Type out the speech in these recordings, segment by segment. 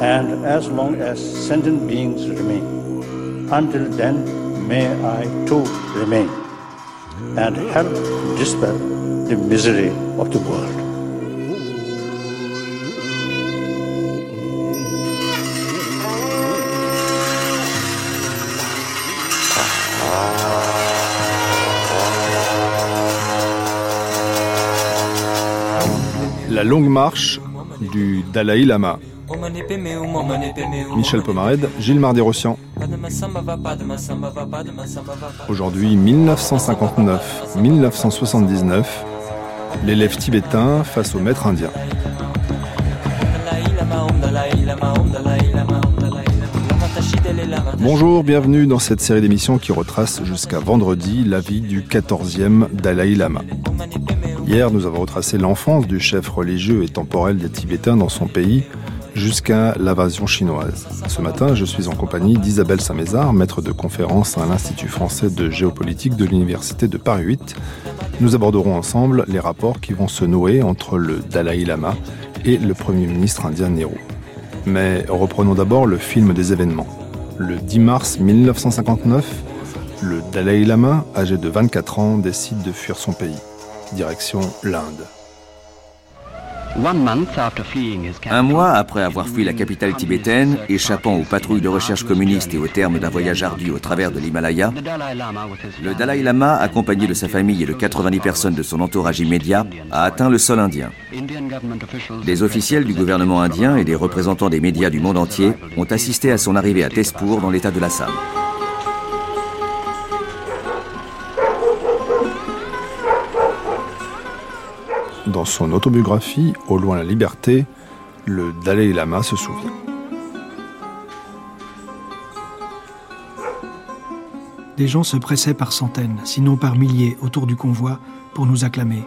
And as long as sentient beings remain. Until then, may I too remain and help dispel the misery of the world. La longue marche du Dalai Lama. Michel Pomared, Gilles Mardi-Rossian. Aujourd'hui 1959-1979, l'élève tibétain face au maître indien. Bonjour, bienvenue dans cette série d'émissions qui retrace jusqu'à vendredi la vie du 14e Dalai Lama. Hier, nous avons retracé l'enfance du chef religieux et temporel des Tibétains dans son pays jusqu'à l'invasion chinoise. Ce matin, je suis en compagnie d'Isabelle Saint-Mézard, maître de conférence à l'Institut français de géopolitique de l'Université de Paris 8. Nous aborderons ensemble les rapports qui vont se nouer entre le Dalai Lama et le Premier ministre indien Nehru. Mais reprenons d'abord le film des événements. Le 10 mars 1959, le Dalai Lama, âgé de 24 ans, décide de fuir son pays. Direction l'Inde. Un mois après avoir fui la capitale tibétaine, échappant aux patrouilles de recherche communistes et au terme d'un voyage ardu au travers de l'Himalaya, le Dalai Lama, accompagné de sa famille et de 90 personnes de son entourage immédiat, a atteint le sol indien. Des officiels du gouvernement indien et des représentants des médias du monde entier ont assisté à son arrivée à Tezpur dans l'état de l'Assam. Dans son autobiographie Au loin la liberté, le Dalai Lama se souvient. Des gens se pressaient par centaines, sinon par milliers, autour du convoi pour nous acclamer.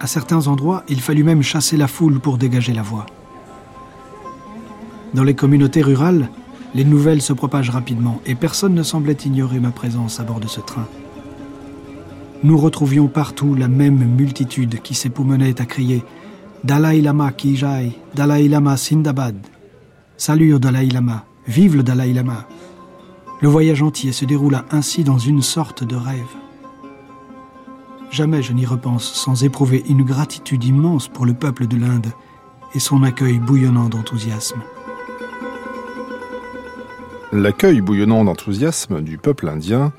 À certains endroits, il fallut même chasser la foule pour dégager la voie. Dans les communautés rurales, les nouvelles se propagent rapidement et personne ne semblait ignorer ma présence à bord de ce train nous retrouvions partout la même multitude qui s'époumonnait à crier Dalai Lama Kijai, Dalai Lama Sindabad. Salut Dalai Lama, vive le Dalai Lama. Le voyage entier se déroula ainsi dans une sorte de rêve. Jamais je n'y repense sans éprouver une gratitude immense pour le peuple de l'Inde et son accueil bouillonnant d'enthousiasme. L'accueil bouillonnant d'enthousiasme du peuple indien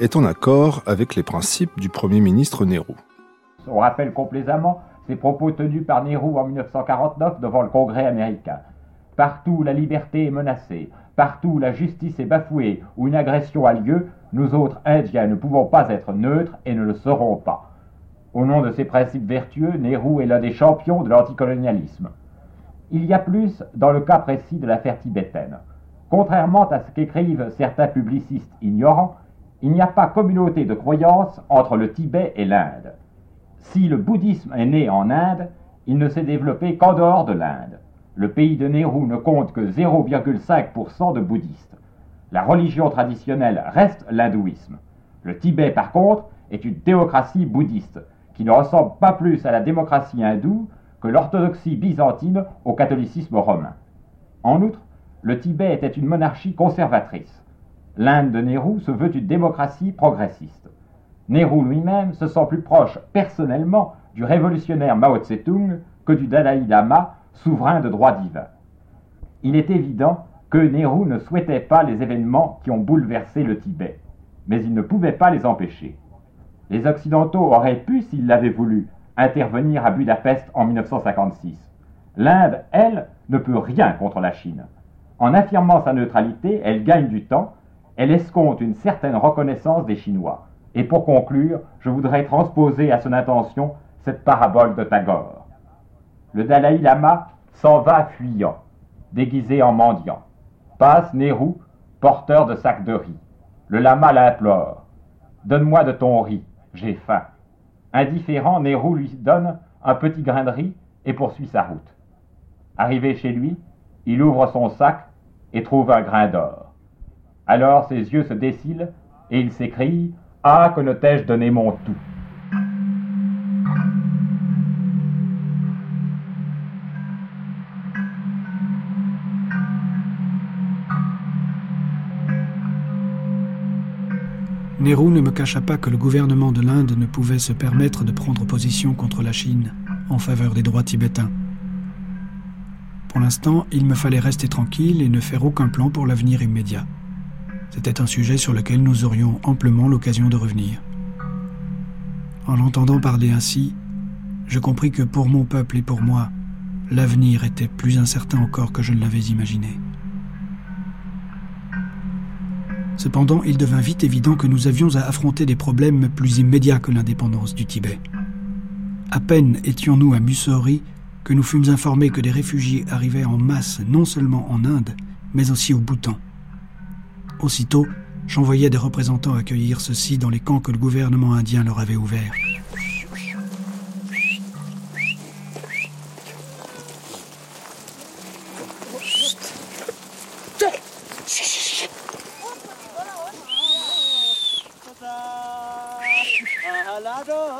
est en accord avec les principes du Premier ministre Nehru. On rappelle complaisamment ces propos tenus par Nehru en 1949 devant le Congrès américain. Partout la liberté est menacée, partout la justice est bafouée ou une agression a lieu, nous autres Indiens ne pouvons pas être neutres et ne le serons pas. Au nom de ces principes vertueux, Nehru est l'un des champions de l'anticolonialisme. Il y a plus dans le cas précis de l'affaire tibétaine. Contrairement à ce qu'écrivent certains publicistes ignorants, il n'y a pas communauté de croyance entre le Tibet et l'Inde. Si le bouddhisme est né en Inde, il ne s'est développé qu'en dehors de l'Inde. Le pays de Nehru ne compte que 0,5% de bouddhistes. La religion traditionnelle reste l'hindouisme. Le Tibet, par contre, est une théocratie bouddhiste, qui ne ressemble pas plus à la démocratie hindoue que l'orthodoxie byzantine au catholicisme romain. En outre, le Tibet était une monarchie conservatrice. L'Inde de Nehru se veut une démocratie progressiste. Nehru lui-même se sent plus proche personnellement du révolutionnaire Mao Tse-tung que du Dalai Lama, souverain de droit divin. Il est évident que Nehru ne souhaitait pas les événements qui ont bouleversé le Tibet, mais il ne pouvait pas les empêcher. Les Occidentaux auraient pu, s'ils l'avaient voulu, intervenir à Budapest en 1956. L'Inde, elle, ne peut rien contre la Chine. En affirmant sa neutralité, elle gagne du temps elle escompte une certaine reconnaissance des Chinois. Et pour conclure, je voudrais transposer à son intention cette parabole de Tagore. Le Dalai Lama s'en va fuyant, déguisé en mendiant. Passe Nehru, porteur de sacs de riz. Le lama l'implore. Donne-moi de ton riz, j'ai faim. Indifférent, Nehru lui donne un petit grain de riz et poursuit sa route. Arrivé chez lui, il ouvre son sac et trouve un grain d'or. Alors ses yeux se décilent et il s'écrie Ah, que ne t'ai-je donné mon tout Nehru ne me cacha pas que le gouvernement de l'Inde ne pouvait se permettre de prendre position contre la Chine en faveur des droits tibétains. Pour l'instant, il me fallait rester tranquille et ne faire aucun plan pour l'avenir immédiat. C'était un sujet sur lequel nous aurions amplement l'occasion de revenir. En l'entendant parler ainsi, je compris que pour mon peuple et pour moi, l'avenir était plus incertain encore que je ne l'avais imaginé. Cependant, il devint vite évident que nous avions à affronter des problèmes plus immédiats que l'indépendance du Tibet. À peine étions-nous à Mussoorie que nous fûmes informés que des réfugiés arrivaient en masse non seulement en Inde, mais aussi au Bhoutan. Aussitôt, j'envoyais des représentants accueillir ceux-ci dans les camps que le gouvernement indien leur avait ouverts.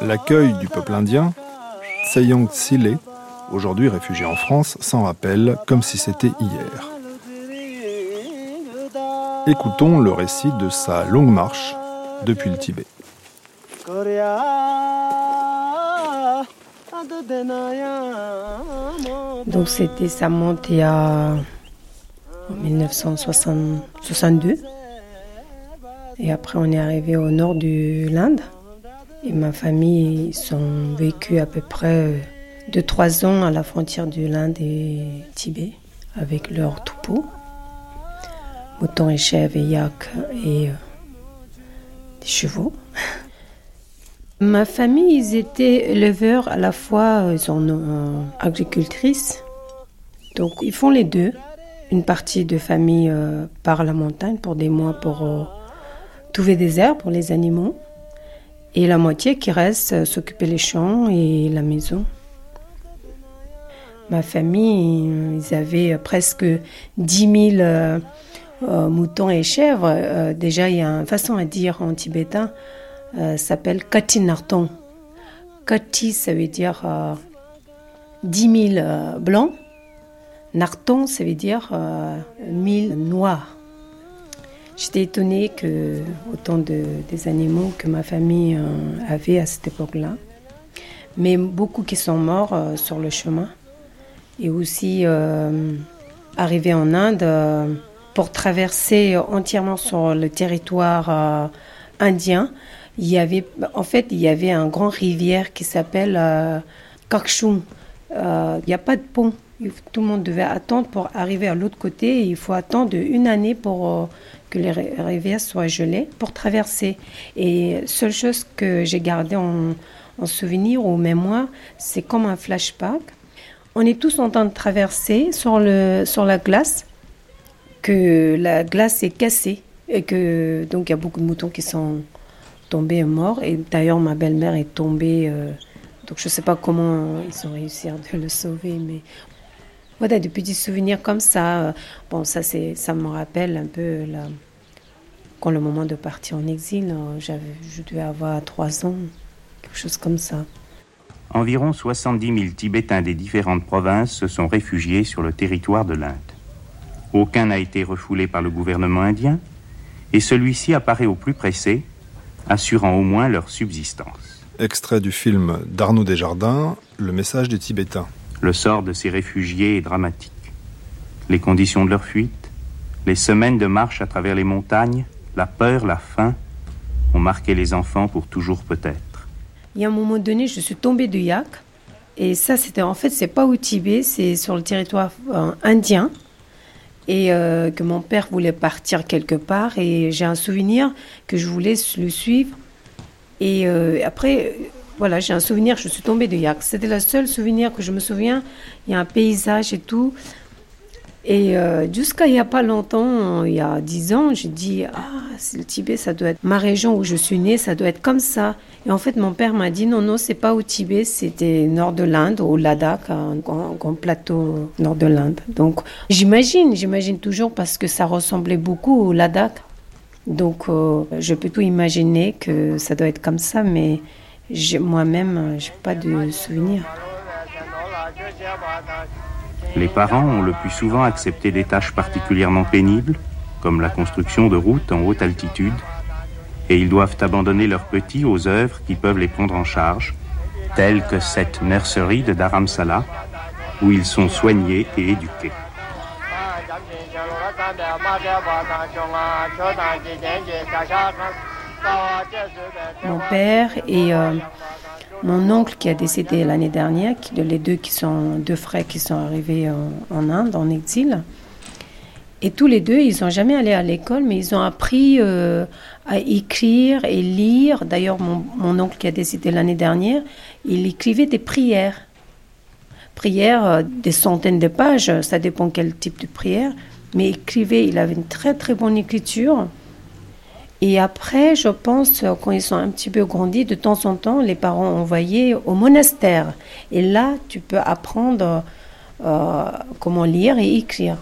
L'accueil du peuple indien, Tseyang Tsile, aujourd'hui réfugié en France, s'en rappelle comme si c'était hier. Écoutons le récit de sa longue marche depuis le Tibet. Donc c'était sa montée à en 1962. Et après on est arrivé au nord de l'Inde. Et ma famille, ils ont vécu à peu près de trois ans à la frontière de l'Inde et Tibet avec leurs troupeaux, moutons et chèvres et yaks et euh, des chevaux. Ma famille, ils étaient éleveurs à la fois, ils sont euh, agricultrices. Donc ils font les deux. Une partie de famille euh, part à la montagne pour des mois pour trouver des herbes pour les animaux et la moitié qui reste euh, s'occuper les champs et la maison. Ma famille, ils avaient presque 10 000 euh, euh, moutons et chèvres. déjà, il y a une façon à dire en tibétain, ça s'appelle Kati Narton. Kati, ça veut dire 10 000 blancs. Narton, ça veut dire 1000 noirs. J'étais étonnée que autant de, des animaux que ma famille euh, avait à cette époque-là. Mais beaucoup qui sont morts euh, sur le chemin. Et aussi euh, arrivés en Inde pour traverser entièrement sur le territoire indien. Il y avait, en fait, il y avait un grand rivière qui s'appelle Kakshung. il n'y a pas de pont. Tout le monde devait attendre pour arriver à l'autre côté. il faut attendre une année pour que les rivières soient gelées pour traverser. Et seule chose que j'ai gardée en, souvenir ou mémoire, c'est comme un flashback. On est tous en train de traverser sur, le, sur la glace, que la glace est cassée et que donc il y a beaucoup de moutons qui sont tombés morts. Et d'ailleurs, ma belle-mère est tombée. Euh, donc je ne sais pas comment ils ont réussi à le sauver, mais voilà, des petits souvenirs comme ça. Bon, ça, c'est, ça me rappelle un peu là, quand le moment de partir en exil, euh, j'avais, je devais avoir trois ans, quelque chose comme ça. Environ 70 000 Tibétains des différentes provinces se sont réfugiés sur le territoire de l'Inde. Aucun n'a été refoulé par le gouvernement indien, et celui-ci apparaît au plus pressé, assurant au moins leur subsistance. Extrait du film d'Arnaud Desjardins, Le message des Tibétains. Le sort de ces réfugiés est dramatique. Les conditions de leur fuite, les semaines de marche à travers les montagnes, la peur, la faim ont marqué les enfants pour toujours peut-être. Il y a un moment donné, je suis tombée du yak. Et ça, c'était en fait, c'est pas au Tibet, c'est sur le territoire euh, indien. Et euh, que mon père voulait partir quelque part. Et j'ai un souvenir que je voulais le suivre. Et euh, après, voilà, j'ai un souvenir, je suis tombée de yak. C'était le seul souvenir que je me souviens. Il y a un paysage et tout. Et euh, jusqu'à il n'y a pas longtemps, il y a dix ans, j'ai dit Ah, le Tibet, ça doit être ma région où je suis née, ça doit être comme ça. Et en fait, mon père m'a dit Non, non, c'est pas au Tibet, c'était nord de l'Inde, au Ladakh, un grand, plateau nord de l'Inde. Donc, j'imagine, j'imagine toujours parce que ça ressemblait beaucoup au Ladakh. Donc, euh, je peux tout imaginer que ça doit être comme ça, mais moi-même, je n'ai pas de souvenir. Les parents ont le plus souvent accepté des tâches particulièrement pénibles, comme la construction de routes en haute altitude, et ils doivent abandonner leurs petits aux œuvres qui peuvent les prendre en charge, telles que cette nurserie de Dharamsala, où ils sont soignés et éduqués. Mon père et euh, mon oncle qui a décédé l'année dernière, qui, les deux qui sont deux frères qui sont arrivés en, Inde en exil. Et tous les deux, ils n'ont jamais allé à l'école, mais ils ont appris euh, à écrire et lire. D'ailleurs, mon, oncle qui a décédé l'année dernière, il écrivait des prières. Prières, euh, des centaines de pages, ça dépend quel type de prière. Mais écrivait, il avait une très très bonne écriture. Et après, je pense, quand ils sont un petit peu grandis, de temps en temps, les parents envoyaient au monastère. Et là, tu peux apprendre euh, comment lire et écrire.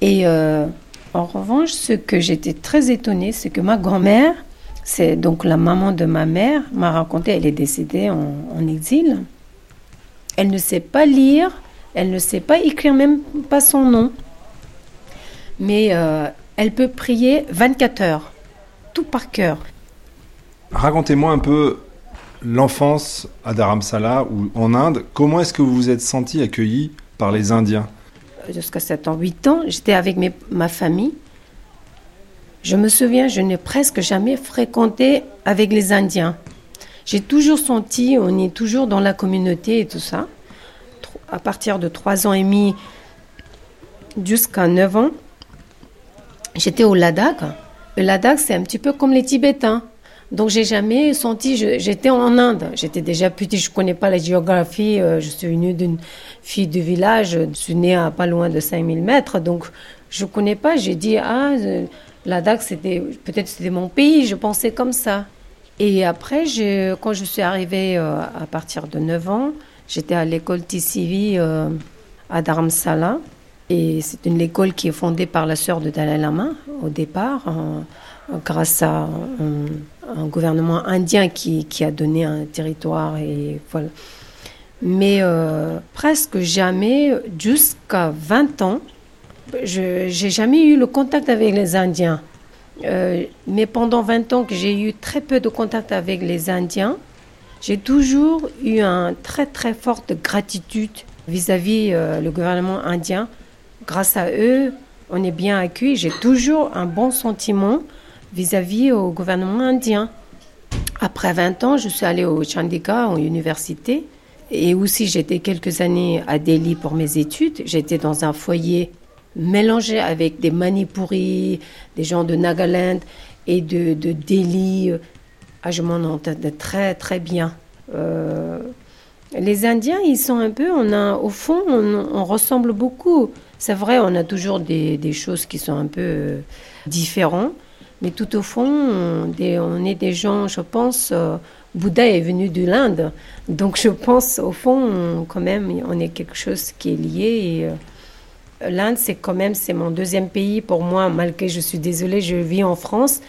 Et euh, en revanche, ce que j'étais très étonnée, c'est que ma grand-mère, c'est donc la maman de ma mère, m'a raconté, elle est décédée en, exil. Elle ne sait pas lire, elle ne sait pas écrire même pas son nom. Mais euh, elle peut prier 24 heures, tout par cœur. Racontez-moi un peu l'enfance à Dharamsala ou en Inde. Comment est-ce que vous vous êtes senti accueilli par les Indiens? Jusqu'à 7 ans, 8 ans, j'étais avec ma famille. Je me souviens, je n'ai presque jamais fréquenté avec les Indiens. J'ai toujours senti, on est toujours dans la communauté et tout ça. À partir de 3 ans et demi jusqu'à 9 ans, J'étais au Ladakh. Le Ladakh, c'est un petit peu comme les Tibétains. Donc, j'ai jamais senti. J'étais en Inde. J'étais déjà petite. Je connais pas la géographie. Euh, je suis née d'une fille du village. Je suis née à pas loin de 5000 mètres. Donc, je connais pas. J'ai dit ah, euh, Ladakh, c'était peut-être c'était mon pays. Je pensais comme ça. Et après, quand je suis arrivée euh, à partir de 9 ans, j'étais à l'école TCV à Dharamsala. Et c'est une école qui est fondée par la sœur de Dalai Lama au départ, grâce à un, gouvernement indien qui, qui, a donné un territoire et voilà. Mais euh, presque jamais, jusqu'à 20 ans, je n'ai jamais eu le contact avec les Indiens. Euh, mais pendant 20 ans que j'ai eu très peu de contact avec les Indiens, j'ai toujours eu une très très forte gratitude vis-à-vis euh, le gouvernement indien grâce à eux, on est bien accueillis. J'ai toujours un bon sentiment vis-à-vis au gouvernement indien. Après 20 ans, je suis allée au Chandika, en université. Et aussi, j'étais quelques années à Delhi pour mes études. J'étais dans un foyer mélangé avec des Manipuris, des gens de Nagaland et de, Delhi. Ah, je m'en entends très, très bien. Euh, les Indiens, ils sont un peu, au fond, on ressemble beaucoup. C'est vrai, on a toujours des, choses qui sont un peu euh, différentes, mais tout au fond, on, est des gens, je pense, euh, Bouddha est venu de l'Inde, donc je pense au fond, quand même, on est quelque chose qui est lié. Euh, L'Inde, c'est quand même, c'est mon deuxième pays pour moi, malgré je suis désolée, je vis en France.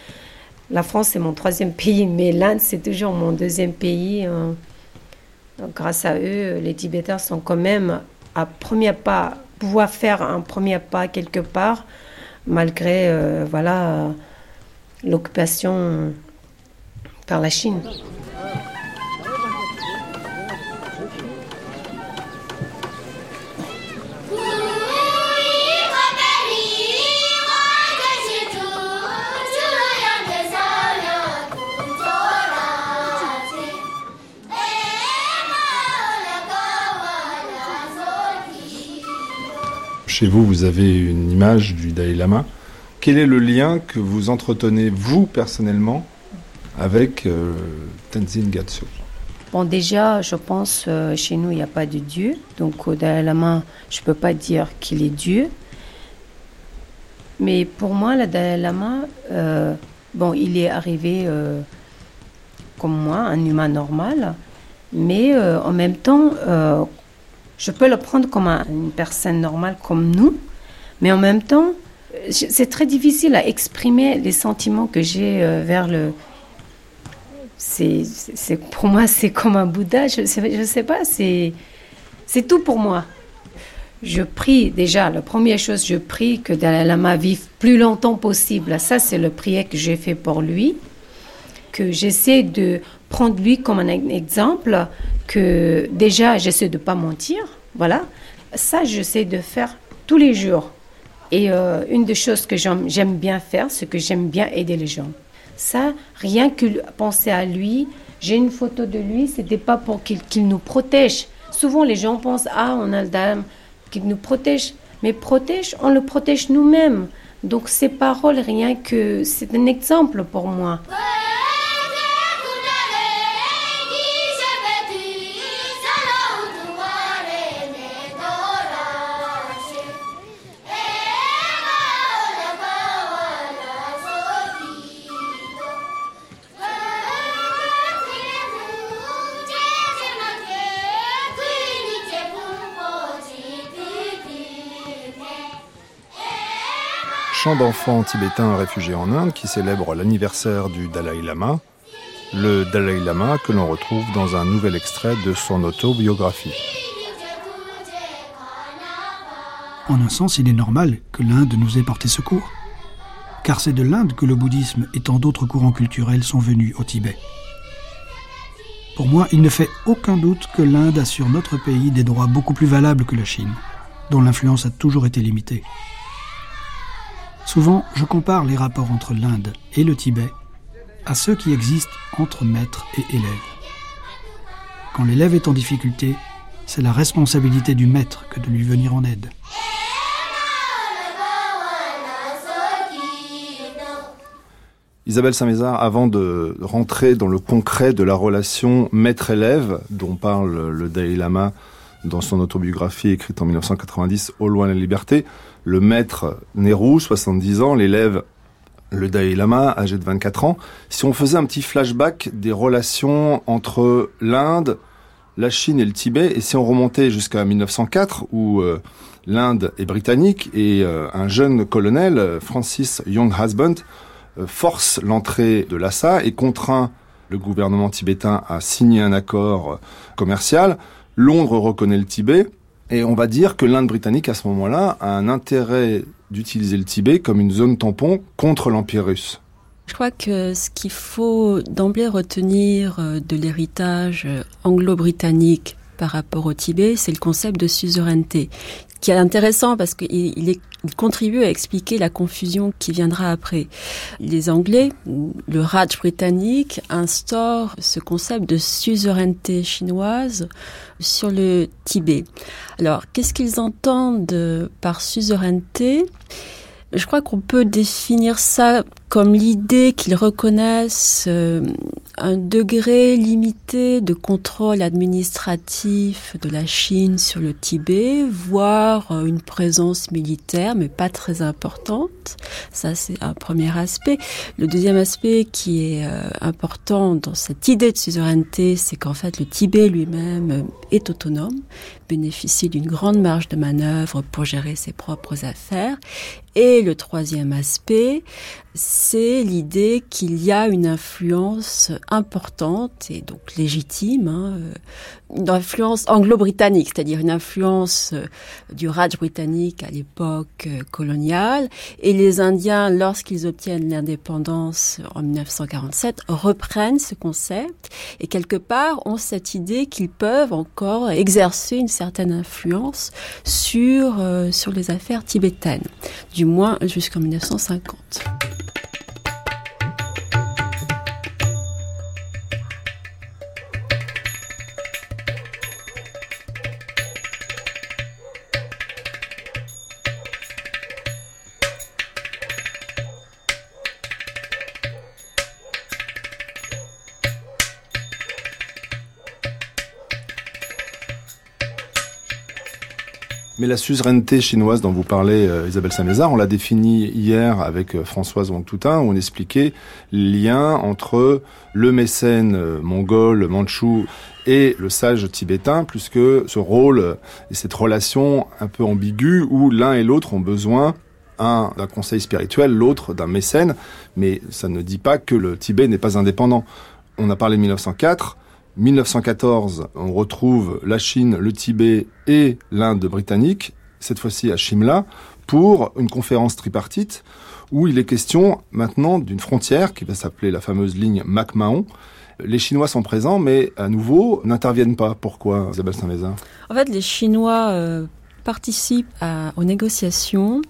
La France, c'est mon troisième pays, mais l'Inde, c'est toujours mon deuxième pays. Hein. grâce à eux, les Tibétains sont quand même à premier pas pouvoir faire un premier pas quelque part, malgré euh, voilà l'occupation par la Chine. Chez vous, vous avez une image du Dalai Lama. Quel est le lien que vous entretenez, vous, personnellement, avec euh, Tenzin Gyatso Bon, déjà, je pense, euh, chez nous, il n'y a pas de Dieu. Donc, au Dalai Lama, je ne peux pas dire qu'il est Dieu. Mais pour moi, le Dalai Lama, euh, bon, il est arrivé comme moi, un humain normal. Mais en même temps, je peux le prendre comme une personne normale comme nous. Mais en même temps, c'est très difficile à exprimer les sentiments que j'ai vers le, c'est, pour moi, c'est comme un Bouddha. Je ne sais, pas, c'est, c'est tout pour moi. Je prie déjà, la première chose, je prie que Dalai Lama vive plus longtemps possible. Ça, c'est le prière que j'ai fait pour lui. Que j'essaie de prendre lui comme un exemple. Que déjà, j'essaie de ne pas mentir. Voilà. Ça, j'essaie de faire tous les jours. Et euh, une des choses que j'aime bien faire, c'est que j'aime bien aider les gens. Ça, rien que penser à lui, j'ai une photo de lui, c'était pas pour qu'il nous protège. Souvent, les gens pensent Ah, on a le dame qui nous protège. Mais protège, on le protège nous-mêmes. Donc, ces paroles, rien que. C'est un exemple pour moi. Chant d'enfants tibétains réfugiés en Inde qui célèbre l'anniversaire du Dalai Lama, le Dalai Lama que l'on retrouve dans un nouvel extrait de son autobiographie. En un sens, il est normal que l'Inde nous ait porté secours, car c'est de l'Inde que le bouddhisme et tant d'autres courants culturels sont venus au Tibet. Pour moi, il ne fait aucun doute que l'Inde a sur notre pays des droits beaucoup plus valables que la Chine, dont l'influence a toujours été limitée. Souvent, je compare les rapports entre l'Inde et le Tibet à ceux qui existent entre maître et élève. Quand l'élève est en difficulté, c'est la responsabilité du maître que de lui venir en aide. Isabelle Saint-Mézard, avant de rentrer dans le concret de la relation maître-élève dont parle le Dalai Lama dans son autobiographie écrite en 1990, Au loin la liberté, le maître Nehru, 70 ans, l'élève le Dalai Lama, âgé de 24 ans. Si on faisait un petit flashback des relations entre l'Inde, la Chine et le Tibet, et si on remontait jusqu'à 1904, où euh, l'Inde est britannique, et euh, un jeune colonel, Francis Young Husband, euh, force l'entrée de Lhasa et contraint le gouvernement tibétain à signer un accord commercial, Londres reconnaît le Tibet, et on va dire que l'Inde britannique, à ce moment-là, a un intérêt d'utiliser le Tibet comme une zone tampon contre l'Empire russe. Je crois que ce qu'il faut d'emblée retenir euh, de l'héritage euh, anglo-britannique par rapport au Tibet, c'est le concept de suzeraineté, qui est intéressant parce qu'il il contribue à expliquer la confusion qui viendra après. Les Anglais, le Raj britannique, instaurent ce concept de suzeraineté chinoise sur le Tibet. Alors, qu'est-ce qu'ils entendent par suzeraineté? Je crois qu'on peut définir ça comme l'idée qu'ils reconnaissent euh, un degré limité de contrôle administratif de la Chine sur le Tibet, voire euh, une présence militaire, mais pas très importante. Ça, c'est un premier aspect. Le deuxième aspect qui est euh, important dans cette idée de suzeraineté, c'est qu'en fait, le Tibet lui-même est autonome, bénéficie d'une grande marge de manœuvre pour gérer ses propres affaires. Et le troisième aspect, l'idée qu'il y a une influence importante et donc légitime, hein, euh, une influence anglo-britannique, c'est-à-dire une influence euh, du Raj britannique à l'époque euh, coloniale. Et les Indiens, lorsqu'ils obtiennent l'indépendance en 1947, reprennent ce concept et quelque part ont cette idée qu'ils peuvent encore exercer une certaine influence sur, sur les affaires tibétaines, du moins jusqu'en 1950. La suzeraineté chinoise dont vous parlez, euh, Isabelle Samézard, on l'a définie hier avec euh, Françoise Wangtoutin, où on expliquait le lien entre le mécène euh, mongol, mandchou et le sage tibétain, puisque ce rôle et cette relation un peu ambiguë où l'un et l'autre ont besoin un d'un conseil spirituel, l'autre d'un mécène, mais ça ne dit pas que le Tibet n'est pas indépendant. On a parlé de 1904, 1914, on retrouve la Chine, le Tibet et l'Inde britannique, cette fois-ci à Shimla, pour une conférence tripartite où il est question maintenant d'une frontière qui va s'appeler la fameuse ligne McMahon. Les Chinois sont présents, mais à nouveau n'interviennent pas. Pourquoi, Isabelle Saint-Mézard? En fait, les Chinois euh, participent aux négociations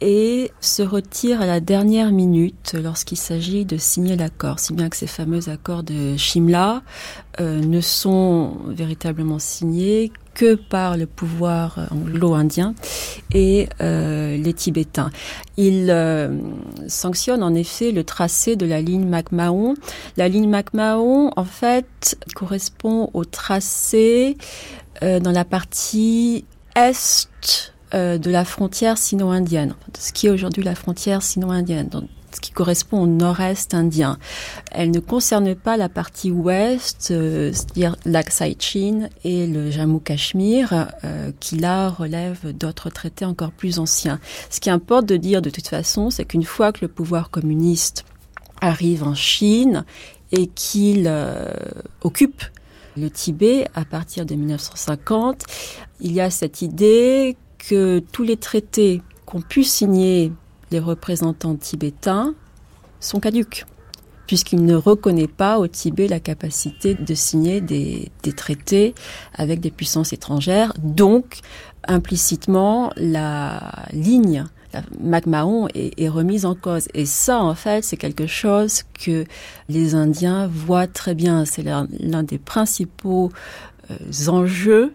et se retire à la dernière minute lorsqu'il s'agit de signer l'accord, si bien que ces fameux accords de Shimla euh, ne sont véritablement signés que par le pouvoir anglo-indien et euh, les Tibétains. Il euh, sanctionne en effet le tracé de la ligne McMahon. La ligne McMahon, en fait, correspond au tracé dans la partie est euh, de la frontière sino-indienne, ce qui est aujourd'hui la frontière sino-indienne, ce qui correspond au nord-est indien. Elle ne concerne pas la partie ouest, euh, c'est-à-dire lac Saichin et le Jammu-Cachemire, euh, qui là relèvent d'autres traités encore plus anciens. Ce qui importe de dire de toute façon, c'est qu'une fois que le pouvoir communiste arrive en Chine et qu'il occupe le Tibet à partir de 1950, il y a cette idée que tous les traités qu'ont pu signer les représentants tibétains sont caduques, puisqu'il ne reconnaît pas au Tibet la capacité de signer des, traités avec des puissances étrangères. Donc, implicitement, la ligne la McMahon est, remise en cause. Et ça, en fait, c'est quelque chose que les Indiens voient très bien. C'est l'un des principaux euh, enjeux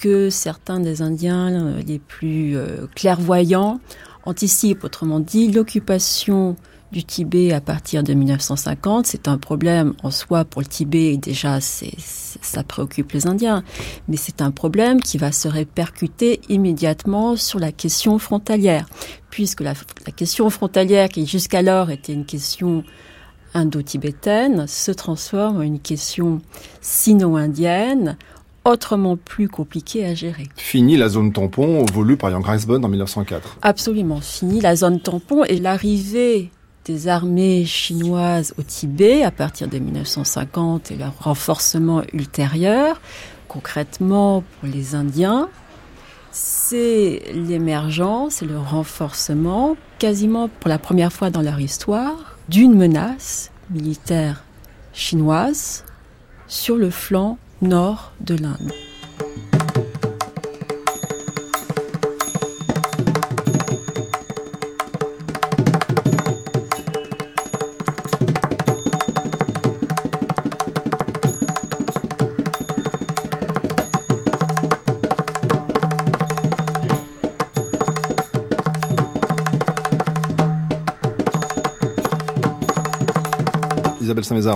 que certains des Indiens euh, les plus euh, clairvoyants anticipent. Autrement dit, l'occupation du Tibet à partir de 1950, c'est un problème en soi. Pour le Tibet et déjà ça préoccupe les Indiens, mais c'est un problème qui va se répercuter immédiatement sur la question frontalière, puisque la question frontalière qui jusqu'alors était une question indo-tibétaine se transforme en une question sino-indienne autrement plus compliqué à gérer. Fini la zone tampon voulue par Jan Greisbund en 1904. Absolument, fini la zone tampon et l'arrivée des armées chinoises au Tibet à partir de 1950 et leur renforcement ultérieur, concrètement pour les Indiens, c'est l'émergence et le renforcement, quasiment pour la première fois dans leur histoire, d'une menace militaire chinoise sur le flanc nord de l'Inde.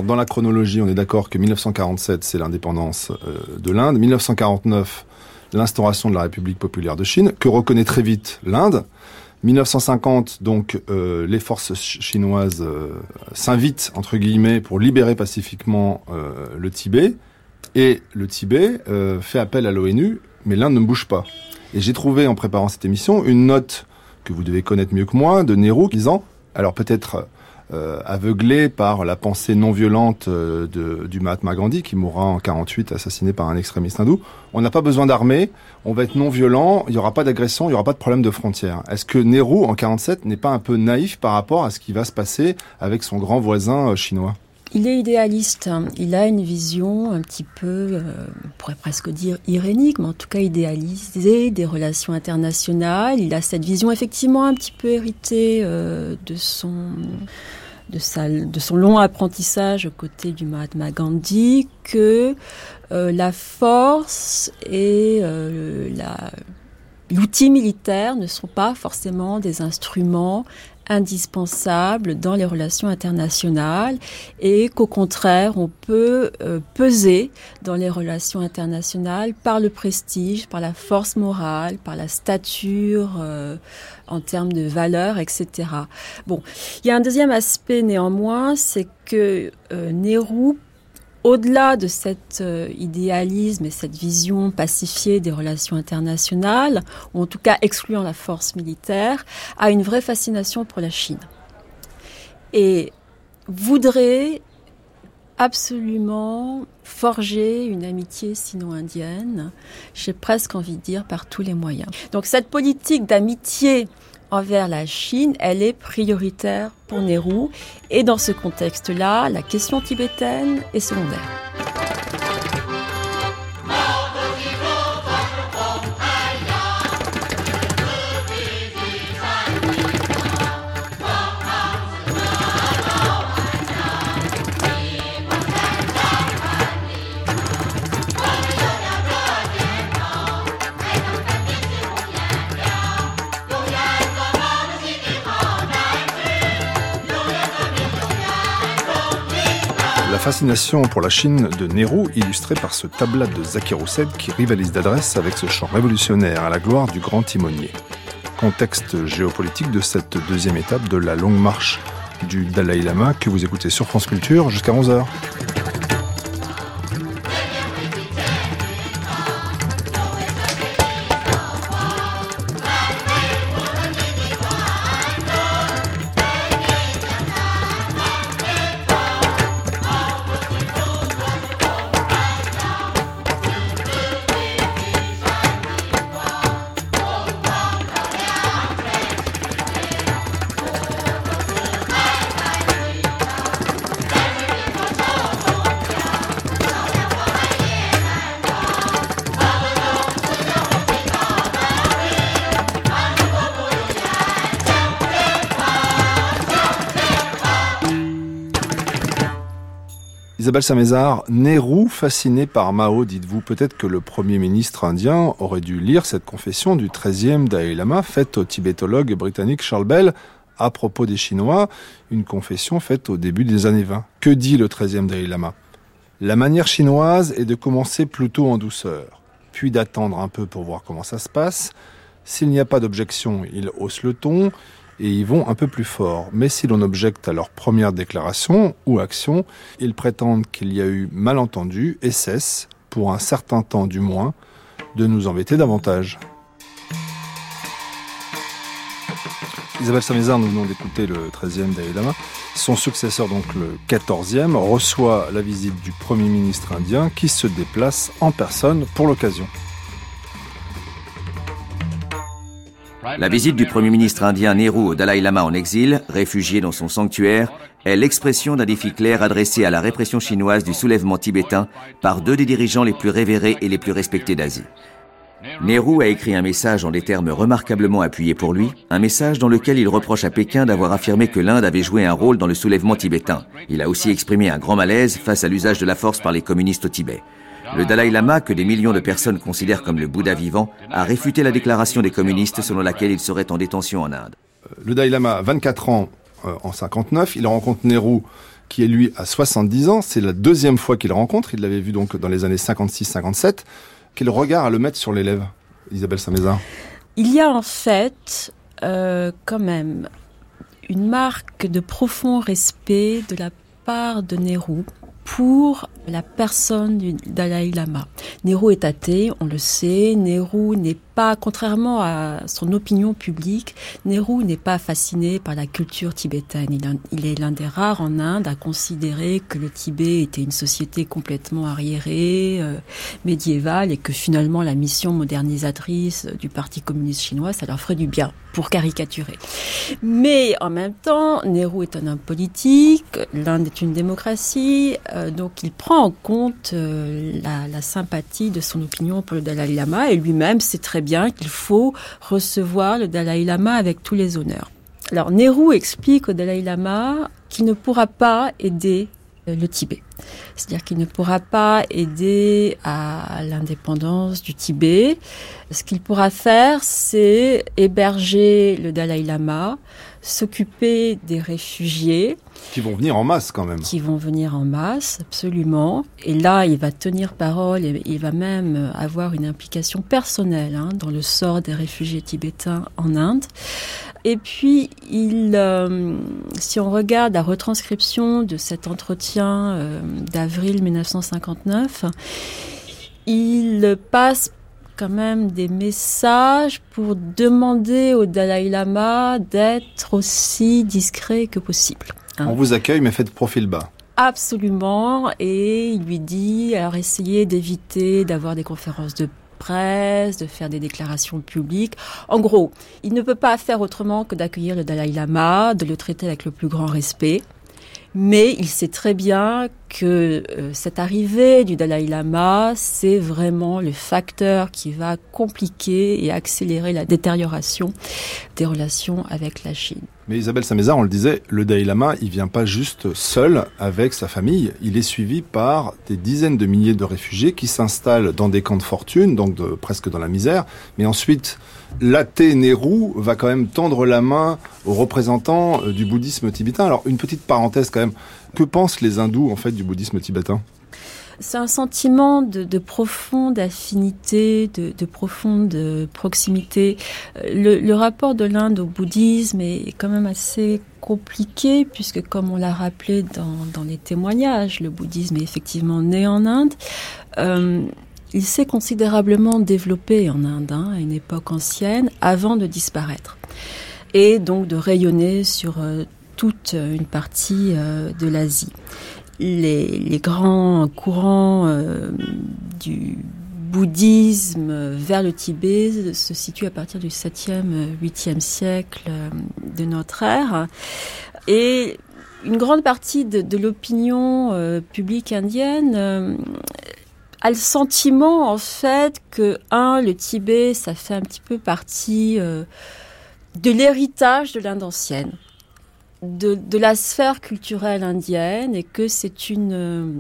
Dans la chronologie, on est d'accord que 1947, c'est l'indépendance euh, de l'Inde. 1949, l'instauration de la République populaire de Chine, que reconnaît très vite l'Inde. 1950, donc, euh, les forces chinoises euh, s'invitent, entre guillemets, pour libérer pacifiquement le Tibet. Et le Tibet fait appel à l'ONU, mais l'Inde ne bouge pas. Et j'ai trouvé, en préparant cette émission, une note que vous devez connaître mieux que moi, de Nehru, disant, alors peut-être euh, aveuglé par la pensée non violente euh, du Mahatma Gandhi, qui mourra en 48, assassiné par un extrémiste hindou. On n'a pas besoin d'armée, on va être non violent, il n'y aura pas d'agression, il n'y aura pas de problème de frontières. Est-ce que Nehru, en 47, n'est pas un peu naïf par rapport à ce qui va se passer avec son grand voisin euh, chinois? Il est idéaliste. Il a une vision un petit peu, on pourrait presque dire irénique, mais en tout cas idéalisée des relations internationales. Il a cette vision effectivement un petit peu héritée de son de, son long apprentissage aux côtés du Mahatma Gandhi que euh, la force et euh, l'outil militaire ne sont pas forcément des instruments indispensables dans les relations internationales et qu'au contraire on peut euh, peser dans les relations internationales par le prestige, par la force morale, par la stature euh, en termes de valeur, etc. Bon, il y a un deuxième aspect néanmoins, c'est que euh, au-delà de cet euh, idéalisme et cette vision pacifiée des relations internationales, ou en tout cas excluant la force militaire, a une vraie fascination pour la Chine. Et voudrait absolument forger une amitié sino-indienne, j'ai presque envie de dire par tous les moyens. Donc cette politique d'amitié envers la Chine, elle est prioritaire pour Nehru. Et dans ce contexte-là, la question tibétaine est secondaire. Fascination pour la Chine de Nehru, illustrée par ce tableau de Zaki Rousset qui rivalise d'adresse avec ce chant révolutionnaire à la gloire du grand timonier. Contexte géopolitique de cette deuxième étape de la longue marche du Dalai Lama que vous écoutez sur France Culture jusqu'à 11h. Samézard, Nehru fasciné par Mao, dites-vous peut-être que le Premier ministre indien aurait dû lire cette confession du 13e Dalai Lama faite au tibétologue britannique Charles Bell à propos des Chinois, une confession faite au début des années 20. Que dit le 13e Dalai Lama? La manière chinoise est de commencer plutôt en douceur, puis d'attendre un peu pour voir comment ça se passe. S'il n'y a pas d'objection, il hausse le ton, et ils vont un peu plus fort. Mais si l'on objecte à leur première déclaration ou action, ils prétendent qu'il y a eu malentendu et cessent, pour un certain temps du moins, de nous embêter davantage. Isabelle Samézard, nous venons d'écouter le 13e Dalai Lama. Son successeur, donc le 14e, reçoit la visite du Premier ministre indien qui se déplace en personne pour l'occasion. La visite du Premier ministre indien Nehru au Dalai Lama en exil, réfugié dans son sanctuaire, est l'expression d'un défi clair adressé à la répression chinoise du soulèvement tibétain par deux des dirigeants les plus révérés et les plus respectés d'Asie. Nehru a écrit un message en des termes remarquablement appuyés pour lui, un message dans lequel il reproche à Pékin d'avoir affirmé que l'Inde avait joué un rôle dans le soulèvement tibétain. Il a aussi exprimé un grand malaise face à l'usage de la force par les communistes au Tibet. Le Dalai Lama, que des millions de personnes considèrent comme le Bouddha vivant, a réfuté la déclaration des communistes selon laquelle il serait en détention en Inde. Euh, le Dalai Lama, 24 ans euh, en 59, il rencontre Nehru qui est lui à 70 ans. C'est la deuxième fois qu'il rencontre. Il l'avait vu donc dans les années 56-57. Quel regard à le mettre sur les lèvres, Isabelle Samézard Il y a en fait euh, quand même une marque de profond respect de la part de Nehru pour la personne du Dalai Lama. Nehru est athée, on le sait. Nehru n'est contrairement à son opinion publique, Nehru n'est pas fasciné par la culture tibétaine. Il, est l'un des rares en Inde à considérer que le Tibet était une société complètement arriérée, euh, médiévale, et que finalement la mission modernisatrice du Parti communiste chinois, ça leur ferait du bien, pour caricaturer. Mais en même temps, Nehru est un homme politique, l'Inde est une démocratie, euh, donc il prend en compte euh, la, sympathie de son opinion pour le Dalai Lama et lui-même sait très bien qu'il faut recevoir le Dalai Lama avec tous les honneurs. Alors Nehru explique au Dalai Lama qu'il ne pourra pas aider le Tibet. C'est-à-dire qu'il ne pourra pas aider à l'indépendance du Tibet. Ce qu'il pourra faire, c'est héberger le Dalai Lama, s'occuper des réfugiés. Qui vont venir en masse quand même. Qui vont venir en masse, absolument. Et là, il va tenir parole et il va même avoir une implication personnelle hein, dans le sort des réfugiés tibétains en Inde. Et puis, il, euh, si on regarde la retranscription de cet entretien euh, d'avril 1959, il passe quand même des messages pour demander au Dalai Lama d'être aussi discret que possible. Hein. On vous accueille, mais faites profil bas. Absolument, et il lui dit alors essayez d'éviter d'avoir des conférences de presse, de faire des déclarations publiques. En gros, il ne peut pas faire autrement que d'accueillir le Dalai Lama, de le traiter avec le plus grand respect. Mais il sait très bien que euh, cette arrivée du Dalai Lama, c'est vraiment le facteur qui va compliquer et accélérer la détérioration des relations avec la Chine. Mais Isabelle Samézard, on le disait, le Dalai Lama, il vient pas juste seul avec sa famille. Il est suivi par des dizaines de milliers de réfugiés qui s'installent dans des camps de fortune, donc presque dans la misère. Mais ensuite, l'athée Nehru va quand même tendre la main aux représentants euh, du bouddhisme tibétain. Alors, une petite parenthèse quand même. Que pensent les hindous, en fait, du bouddhisme tibétain? C'est un sentiment de, profonde affinité, de, profonde proximité. Euh, le, rapport de l'Inde au bouddhisme est quand même assez compliqué puisque comme on l'a rappelé dans, les témoignages, le bouddhisme est effectivement né en Inde. Euh, il s'est considérablement développé en Inde hein, à une époque ancienne avant de disparaître et donc de rayonner sur euh, toute une partie de l'Asie les, grands courants euh, du bouddhisme vers le Tibet se situent à partir du 7e, 8e siècle euh, de notre ère. Et une grande partie de, l'opinion euh, publique indienne a le sentiment en fait que, un, le Tibet, ça fait un petit peu partie de l'héritage de l'Inde ancienne de, la sphère culturelle indienne et que c'est une euh,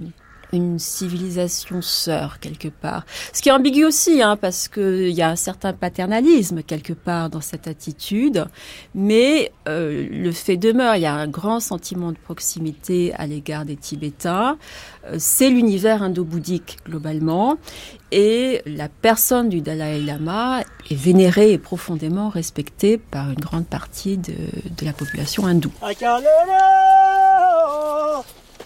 une civilisation sœur quelque part. Ce qui est ambigu aussi, hein, parce qu'il y a un certain paternalisme quelque part dans cette attitude, mais euh, le fait demeure, il y a un grand sentiment de proximité à l'égard des Tibétains. Euh, c'est l'univers indo-bouddhique globalement, et la personne du Dalai Lama est vénérée et profondément respectée par une grande partie de, de la population hindoue.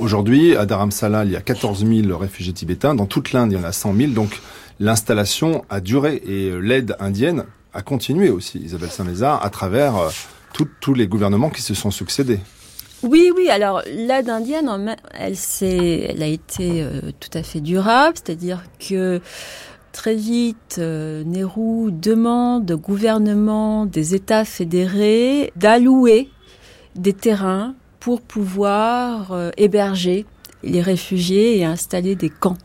Aujourd'hui, à Dharamsala, il y a 14 000 réfugiés tibétains. Dans toute l'Inde, il y en a 100 000. Donc, l'installation a duré et euh, l'aide indienne a continué aussi, Isabelle Saint-Lézard, à travers euh, tous les gouvernements qui se sont succédés. Oui, oui. Alors l'aide indienne, elle, a été euh, tout à fait durable, c'est-à-dire que très vite, Nehru demande au gouvernement des États fédérés d'allouer des terrains pour pouvoir héberger les réfugiés et installer des camps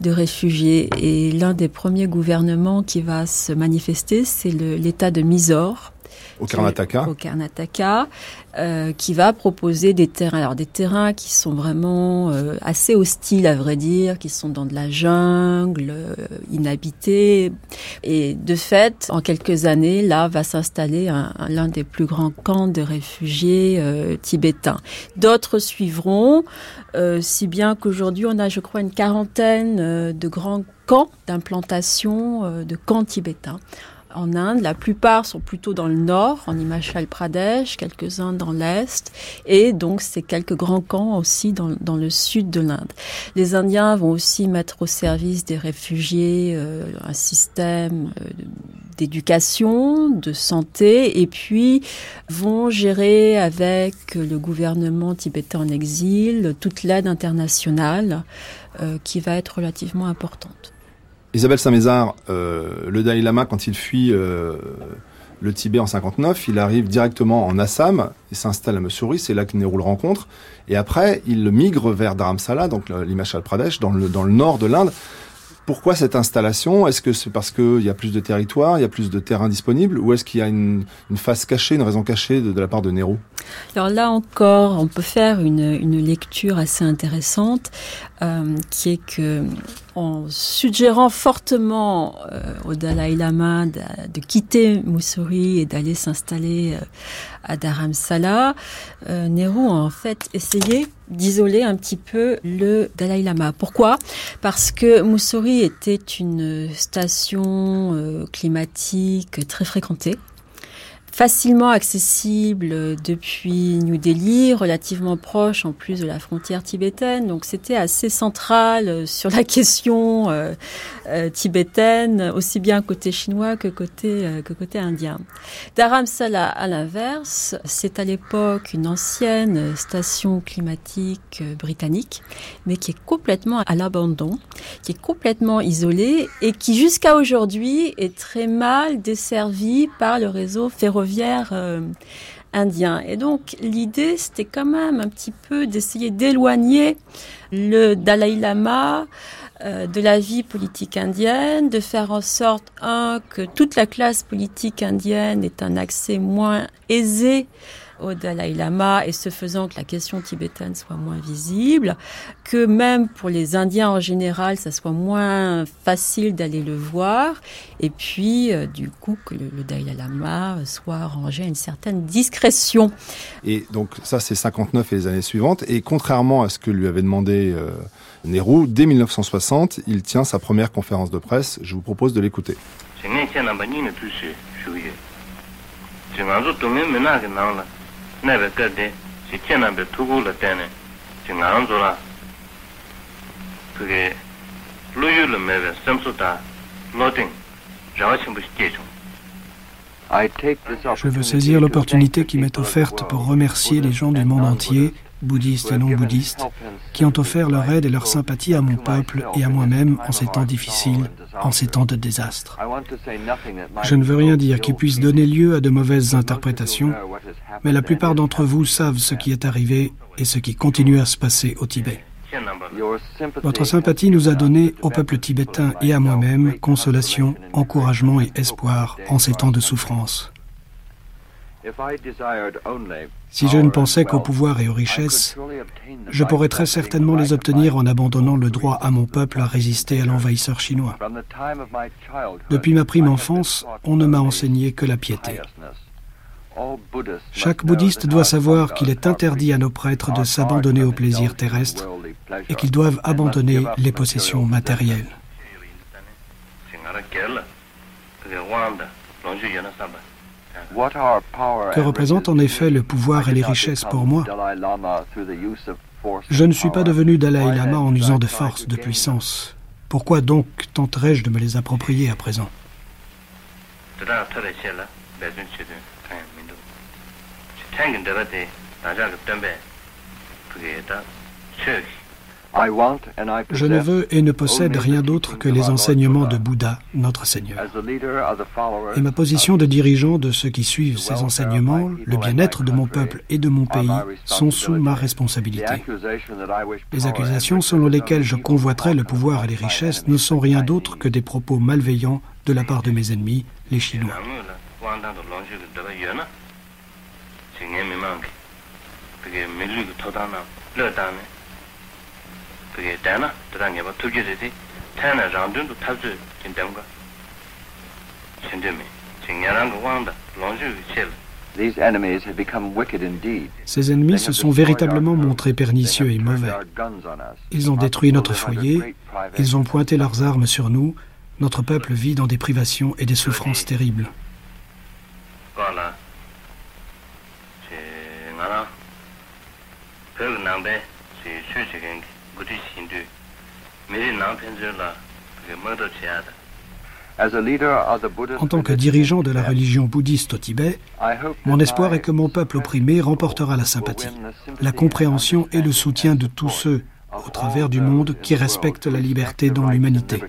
de réfugiés. Et l'un des premiers gouvernements qui va se manifester, c'est l'État de Mysore. Au Karnataka. Au Karnataka, euh, qui va proposer des terrains, alors des terrains qui sont vraiment euh, assez hostiles à vrai dire, qui sont dans de la jungle, euh, inhabités. Et de fait, en quelques années, là va s'installer l'un des plus grands camps de réfugiés euh, tibétains. D'autres suivront, si bien qu'aujourd'hui on a, je crois, une quarantaine de grands camps d'implantation de camps tibétains en Inde. La plupart sont plutôt dans le nord, en Himachal Pradesh, quelques-uns dans l'est, et donc c'est quelques grands camps aussi dans, dans le sud de l'Inde. Les Indiens vont aussi mettre au service des réfugiés euh, un système euh, d'éducation, de santé, et puis vont gérer avec le gouvernement tibétain en exil toute l'aide internationale euh, qui va être relativement importante. Isabelle Saint-Mézard, euh, le Dalai Lama, quand il fuit euh, le Tibet en 59, il arrive directement en Assam et s'installe à Mussoorie, c'est là que Nehru le rencontre. Et après, il migre vers Dharamsala, donc l'Himachal Pradesh, dans le, dans le nord de l'Inde. Pourquoi cette installation? Est-ce que c'est parce qu'il y a plus de territoire, il y a plus de terrain disponible, ou est-ce qu'il y a une, une, face cachée, une raison cachée de, de la part de Nehru? Alors là encore, on peut faire une, une lecture assez intéressante, euh, qui est que en suggérant fortement euh, au Dalai Lama de, quitter Mussoorie et d'aller s'installer euh, à Dharamsala, Nehru a en fait essayé d'isoler un petit peu le Dalai Lama. Pourquoi? Parce que Mussoorie était une station climatique très fréquentée facilement accessible depuis New Delhi, relativement proche en plus de la frontière tibétaine. Donc c'était assez central euh, sur la question euh, euh, tibétaine, aussi bien côté chinois que côté que côté indien. Dharamsala, à l'inverse, c'est à l'époque une ancienne station climatique britannique, mais qui est complètement à l'abandon, qui est complètement isolée et qui jusqu'à aujourd'hui est très mal desservie par le réseau ferroviaire euh, indien. Et donc l'idée, c'était quand même un petit peu d'essayer d'éloigner le Dalai Lama euh, de la vie politique indienne, de faire en sorte, que toute la classe politique indienne ait un accès moins aisé au Dalai Lama et ce faisant que la question tibétaine soit moins visible, que même pour les Indiens en général, ça soit moins facile d'aller le voir, et puis euh, du coup que le, le, Dalai Lama soit rangé à une certaine discrétion. Et donc ça c'est 59 et les années suivantes, et contrairement à ce que lui avait demandé euh, Nehru, dès 1960, il tient sa première conférence de presse, je vous propose de l'écouter. Je veux saisir l'opportunité qui m'est offerte pour remercier les gens du monde entier, bouddhistes et non bouddhistes, qui ont offert leur aide et leur sympathie à mon peuple et à moi-même en ces temps difficiles, en ces temps de désastre. Je ne veux rien dire qui puisse donner lieu à de mauvaises interprétations, mais la plupart d'entre vous savent ce qui est arrivé et ce qui continue à se passer au Tibet. Votre sympathie nous a donné au peuple tibétain et à moi-même consolation, encouragement et espoir en ces temps de souffrance. Si je ne pensais qu'au pouvoir et aux richesses, je pourrais très certainement les obtenir en abandonnant le droit à mon peuple à résister à l'envahisseur chinois. Depuis ma prime enfance, on ne m'a enseigné que la piété. Chaque bouddhiste doit savoir qu'il est interdit à nos prêtres de s'abandonner aux plaisirs terrestres et qu'ils doivent abandonner les possessions matérielles. Que représente en effet le pouvoir et les richesses pour moi. Je ne suis pas devenu Dalai Lama en usant de force, de puissance? Pourquoi donc tenterais-je de me les approprier à présent? Je ne veux et ne possède rien d'autre que les enseignements de Bouddha, notre Seigneur. Et ma position de dirigeant de ceux qui suivent ces enseignements, le bien-être de mon peuple et de mon pays, sont sous ma responsabilité. Les accusations selon lesquelles je convoiterais le pouvoir et les richesses ne sont rien d'autre que des propos malveillants de la part de mes ennemis, les Chinois. Ces ennemis se sont véritablement montrés pernicieux et mauvais. Ils ont détruit notre foyer, ils ont pointé leurs armes sur nous, Notre peuple vit dans des privations et des souffrances terribles. En tant que dirigeant de la religion bouddhiste au Tibet, mon espoir est que mon peuple opprimé remportera la sympathie, la compréhension et le soutien de tous ceux au travers du monde qui respectent la liberté dans l'humanité.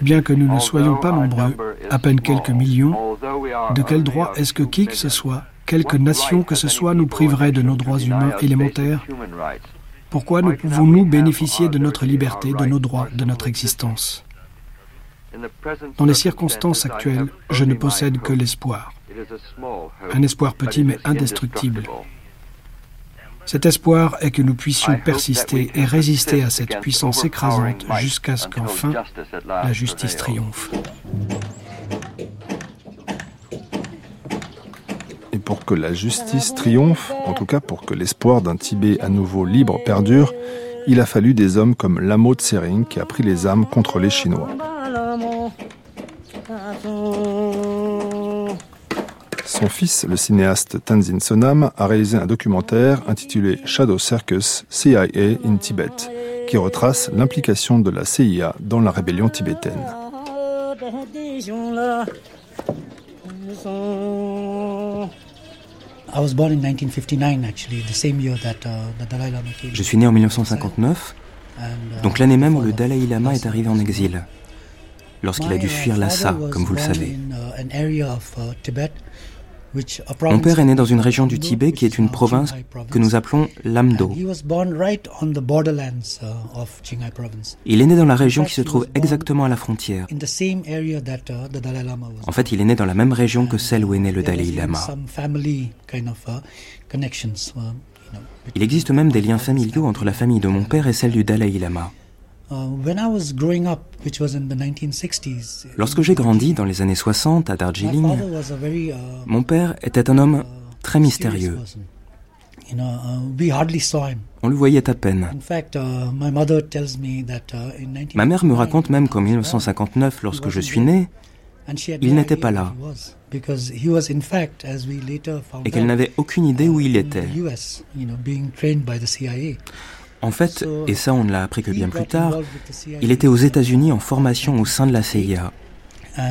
Bien que nous ne soyons pas nombreux, à peine quelques millions, de quel droit est-ce que qui que ce soit, quelque nation que ce soit, nous priverait de nos droits humains élémentaires? Pourquoi ne pouvons-nous bénéficier de notre liberté, de nos droits, de notre existence? Dans les circonstances actuelles, je ne possède que l'espoir. Un espoir petit mais indestructible. Cet espoir est que nous puissions persister et résister à cette puissance écrasante jusqu'à ce qu'enfin la justice triomphe. Et pour que la justice triomphe, en tout cas pour que l'espoir d'un Tibet à nouveau libre perdure, il a fallu des hommes comme Lamo Tsering qui a pris les armes contre les Chinois. Son fils, le cinéaste Tanzin Sonam, a réalisé un documentaire intitulé Shadow Circus CIA in Tibet, qui retrace l'implication de la CIA dans la rébellion tibétaine. Je suis né en 1959, donc l'année même où le Dalai Lama est arrivé en exil, lorsqu'il a dû fuir Lhasa, comme vous le savez. Mon père est né dans une région du Tibet qui est une province que nous appelons Lamdo. Uh, il est né dans la région qui se trouve exactement à la frontière. Uh, en fait, il est né dans la même région que celle où est né le Dalai Lama. Uh, il existe même des liens familiaux entre la famille de mon père et celle du Dalai Lama. Uh, Lorsque j'ai grandi dans les années 60 à Darjeeling, uh, mon père était un homme uh, très mystérieux. On le voyait à peine. Ma mère me raconte même qu'en 1959, lorsque je suis né, il n'était pas là. Et qu'elle n'avait aucune idée où il était. En fait, et ça on ne l'a appris que bien plus tard, il était aux États-Unis en formation au sein de la CIA. Uh,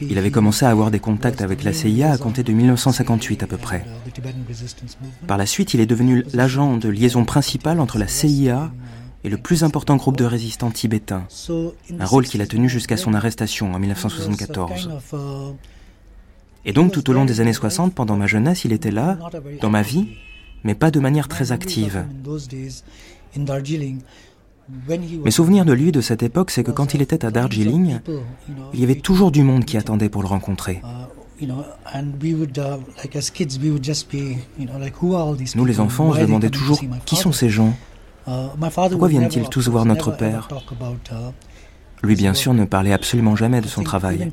il avait commencé à avoir des contacts avec la CIA à compter de 1958 à peu près. Par la suite, il est devenu l'agent de liaison principal entre la CIA et le plus important groupe de résistants tibétains, un rôle qu'il a tenu jusqu'à son arrestation en 1974. Et donc tout au long des années 60, pendant ma jeunesse, il était là, dans ma vie, mais pas de manière très active. Mes souvenirs de lui de cette époque, c'est que quand il était à Darjeeling, il y avait toujours du monde qui attendait pour le rencontrer. Nous, les enfants, on se demandait toujours qui sont ces gens? Pourquoi viennent-ils tous voir notre père? Lui, bien sûr, ne parlait absolument jamais de son travail.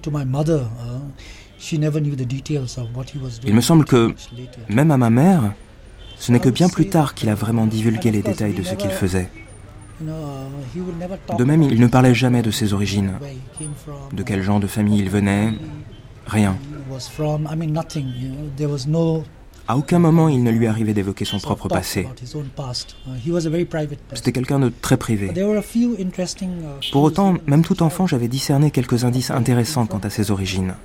Il me semble que, même à ma mère, ce n'est que bien plus tard qu'il a vraiment divulgué les détails de ce qu'il faisait. De même, il ne parlait jamais de ses origines, de quel genre de famille il venait, rien. À aucun moment il ne lui arrivait d'évoquer son propre passé. C'était quelqu'un de très privé. Pour autant, même tout enfant, j'avais discerné quelques indices intéressants quant à ses origines.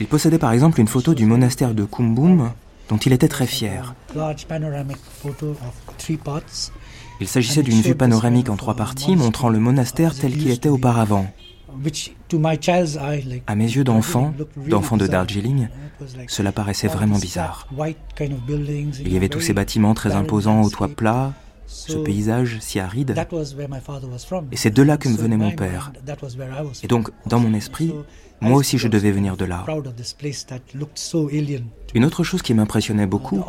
Il possédait par exemple une photo du monastère de Kumbum dont il était très fier. Il s'agissait d'une vue panoramique en trois parties montrant le monastère tel qu'il était auparavant. À mes yeux d'enfant, d'enfant de Darjeeling, cela paraissait vraiment bizarre. Il y avait tous ces bâtiments très imposants aux toits plats, ce paysage si aride. Et c'est de là que me venait mon père. Et donc, dans mon esprit, moi aussi je devais venir de là. Une autre chose qui m'impressionnait beaucoup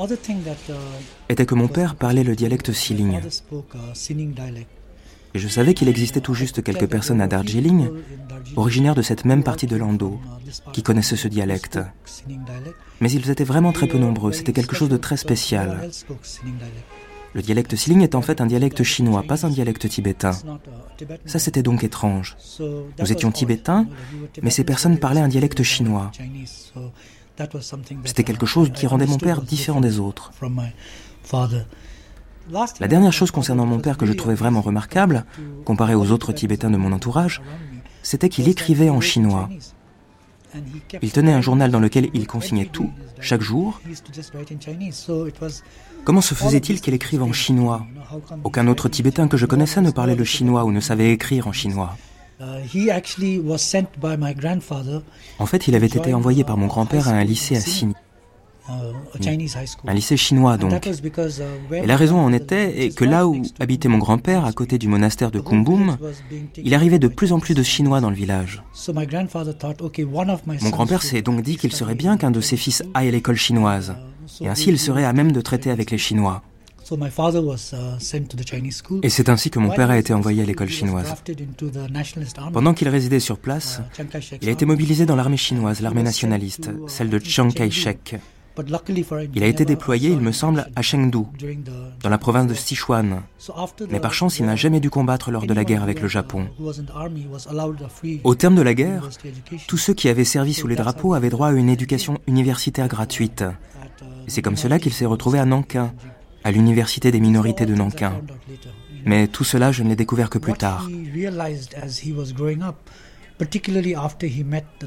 était que mon père parlait le dialecte Siling. Et je savais qu'il existait tout juste quelques personnes à Darjeeling, originaires de cette même partie de l'Ando, qui connaissaient ce dialecte. Mais ils étaient vraiment très peu nombreux, c'était quelque chose de très spécial. Le dialecte Siling est en fait un dialecte chinois, pas un dialecte tibétain. Ça, c'était donc étrange. Nous étions tibétains, mais ces personnes parlaient un dialecte chinois. C'était quelque chose qui rendait mon père différent des autres. La dernière chose concernant mon père que je trouvais vraiment remarquable, comparé aux autres Tibétains de mon entourage, c'était qu'il écrivait en chinois. Il tenait un journal dans lequel il consignait tout, chaque jour. Comment se faisait-il qu'il écrive en chinois Aucun autre Tibétain que je connaissais ne parlait le chinois ou ne savait écrire en chinois. En fait, il avait été envoyé par mon grand-père à un lycée à Sydney. Un lycée chinois donc. Et la raison en était que là où habitait mon grand-père, à côté du monastère de Kumbum, il arrivait de plus en plus de Chinois dans le village. Mon grand-père s'est donc dit qu'il serait bien qu'un de ses fils aille à l'école chinoise, et ainsi il serait à même de traiter avec les Chinois. Et c'est ainsi que mon père a été envoyé à l'école chinoise. Pendant qu'il résidait sur place, il a été mobilisé dans l'armée chinoise, l'armée nationaliste, celle de Chiang Kai-shek. Il a été déployé, il me semble, à Chengdu, dans la province de Sichuan. Mais par chance, il n'a jamais dû combattre lors de la guerre avec le Japon. Au terme de la guerre, tous ceux qui avaient servi sous les drapeaux avaient droit à une éducation universitaire gratuite. Et c'est comme cela qu'il s'est retrouvé à Nankin, à l'université des minorités de Nankin. Mais tout cela, je ne l'ai découvert que plus tard.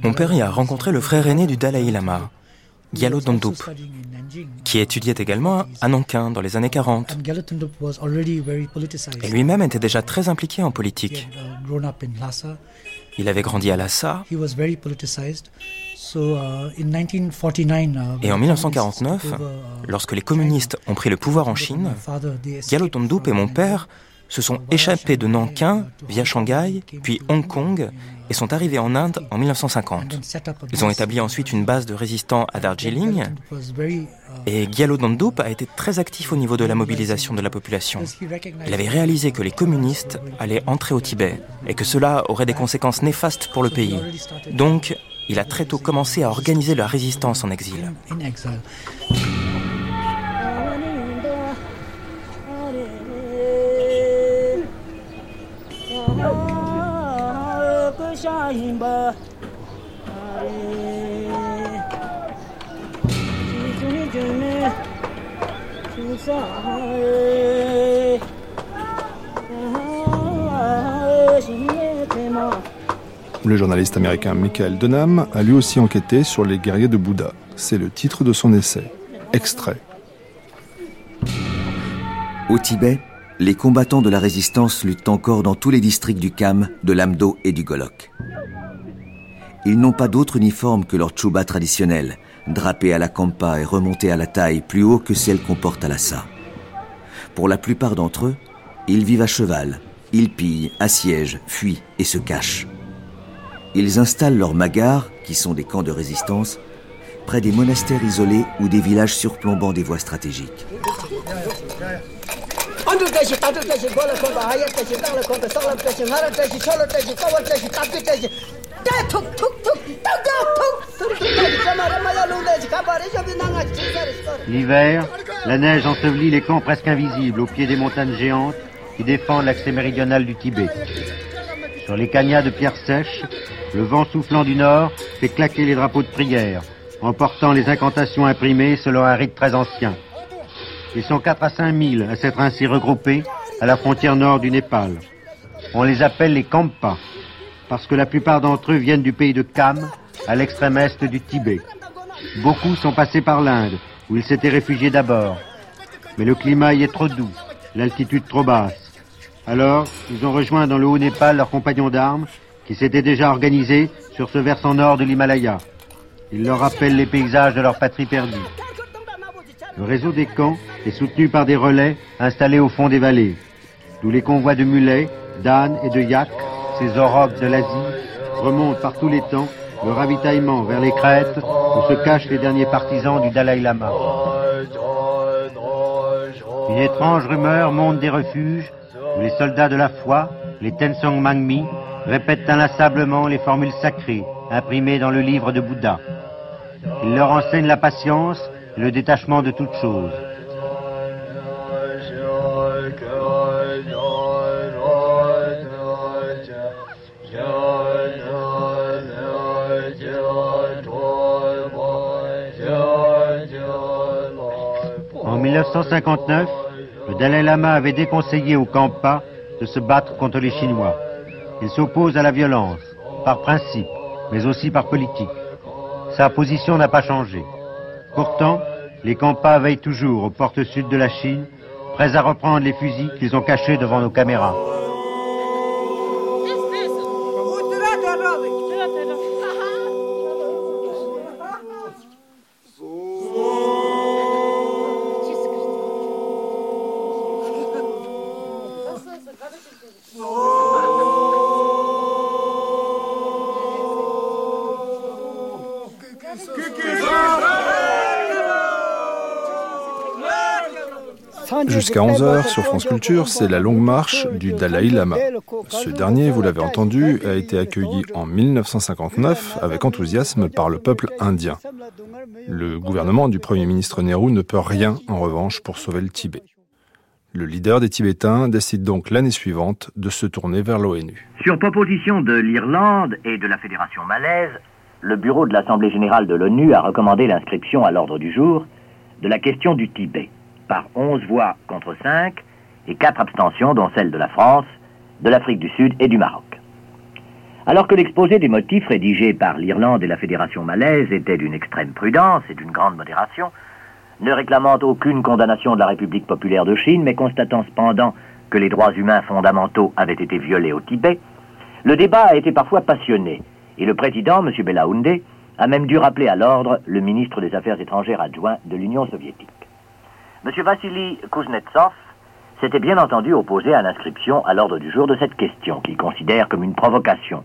Mon père y a rencontré le frère aîné du Dalai Lama, Gyalo Dondup, qui étudiait également à Nankin dans les années 40. Et lui-même était déjà très impliqué en politique. Il avait grandi à Lhasa. Et en 1949, lorsque les communistes ont pris le pouvoir en Chine, Gyalo Dondup et mon père se sont échappés de Nankin via Shanghai, puis Hong Kong, et sont arrivés en Inde en 1950. Ils ont établi ensuite une base de résistants à Darjeeling, et Gyalo Dandup a été très actif au niveau de la mobilisation de la population. Il avait réalisé que les communistes allaient entrer au Tibet, et que cela aurait des conséquences néfastes pour le pays. Donc, il a très tôt commencé à organiser la résistance en exil. Le journaliste américain Michael Dunham a lui aussi enquêté sur les guerriers de Bouddha. C'est le titre de son essai. Extrait. Au Tibet, les combattants de la résistance luttent encore dans tous les districts du Kham, de l'Amdo et du Golok. Ils n'ont pas d'autre uniforme que leur tchouba traditionnel, drapé à la kampa et remonté à la taille plus haut que celle qu'on porte à l'assa. Pour la plupart d'entre eux, ils vivent à cheval, ils pillent, assiègent, fuient et se cachent. Ils installent leurs magars, qui sont des camps de résistance, près des monastères isolés ou des villages surplombant des voies stratégiques. L'hiver, la neige ensevelit les camps presque invisibles au pied des montagnes géantes qui défendent l'accès méridional du Tibet. Sur les cagnats de pierres sèches, le vent soufflant du nord fait claquer les drapeaux de prière, emportant les incantations imprimées selon un rite très ancien. Ils sont 4 à 5 000 à s'être ainsi regroupés à la frontière nord du Népal. On les appelle les Kampas, parce que la plupart d'entre eux viennent du pays de Kham, à l'extrême est du Tibet. Beaucoup sont passés par l'Inde, où ils s'étaient réfugiés d'abord. Mais le climat y est trop doux, l'altitude trop basse. Alors, ils ont rejoint dans le haut Népal leurs compagnons d'armes, qui s'étaient déjà organisés sur ce versant nord de l'Himalaya. Ils leur rappellent les paysages de leur patrie perdue. Le réseau des camps est soutenu par des relais installés au fond des vallées. Tous les convois de mulets, d'ânes et de yaks, ces orogues de l'Asie, remontent par tous les temps le ravitaillement vers les crêtes où se cachent les derniers partisans du Dalai Lama. Une étrange rumeur monte des refuges où les soldats de la foi, les Tensong Mangmi, répètent inlassablement les formules sacrées imprimées dans le livre de Bouddha. Ils leur enseignent la patience le détachement de toutes choses. En 1959, le Dalai Lama avait déconseillé au Kampa de se battre contre les Chinois. Il s'oppose à la violence, par principe, mais aussi par politique. Sa position n'a pas changé. Pourtant, les Kampas veillent toujours aux portes sud de la Chine, prêts à reprendre les fusils qu'ils ont cachés devant nos caméras. Jusqu'à 11h sur France Culture, c'est la longue marche du Dalai Lama. Ce dernier, vous l'avez entendu, a été accueilli en 1959 avec enthousiasme par le peuple indien. Le gouvernement du Premier ministre Nehru ne peut rien, en revanche, pour sauver le Tibet. Le leader des Tibétains décide donc l'année suivante de se tourner vers l'ONU. Sur proposition de l'Irlande et de la Fédération malaise, le bureau de l'Assemblée générale de l'ONU a recommandé l'inscription à l'ordre du jour de la question du Tibet, par 11 voix contre 5 et 4 abstentions, dont celle de la France, de l'Afrique du Sud et du Maroc. Alors que l'exposé des motifs rédigé par l'Irlande et la Fédération malaise était d'une extrême prudence et d'une grande modération, ne réclamant aucune condamnation de la République populaire de Chine, mais constatant cependant que les droits humains fondamentaux avaient été violés au Tibet, le débat a été parfois passionné, et le président, M. Belaounde, a même dû rappeler à l'ordre le ministre des Affaires étrangères adjoint de l'Union soviétique. M. Vassili Kuznetsov s'était bien entendu opposé à l'inscription à l'ordre du jour de cette question, qu'il considère comme une provocation,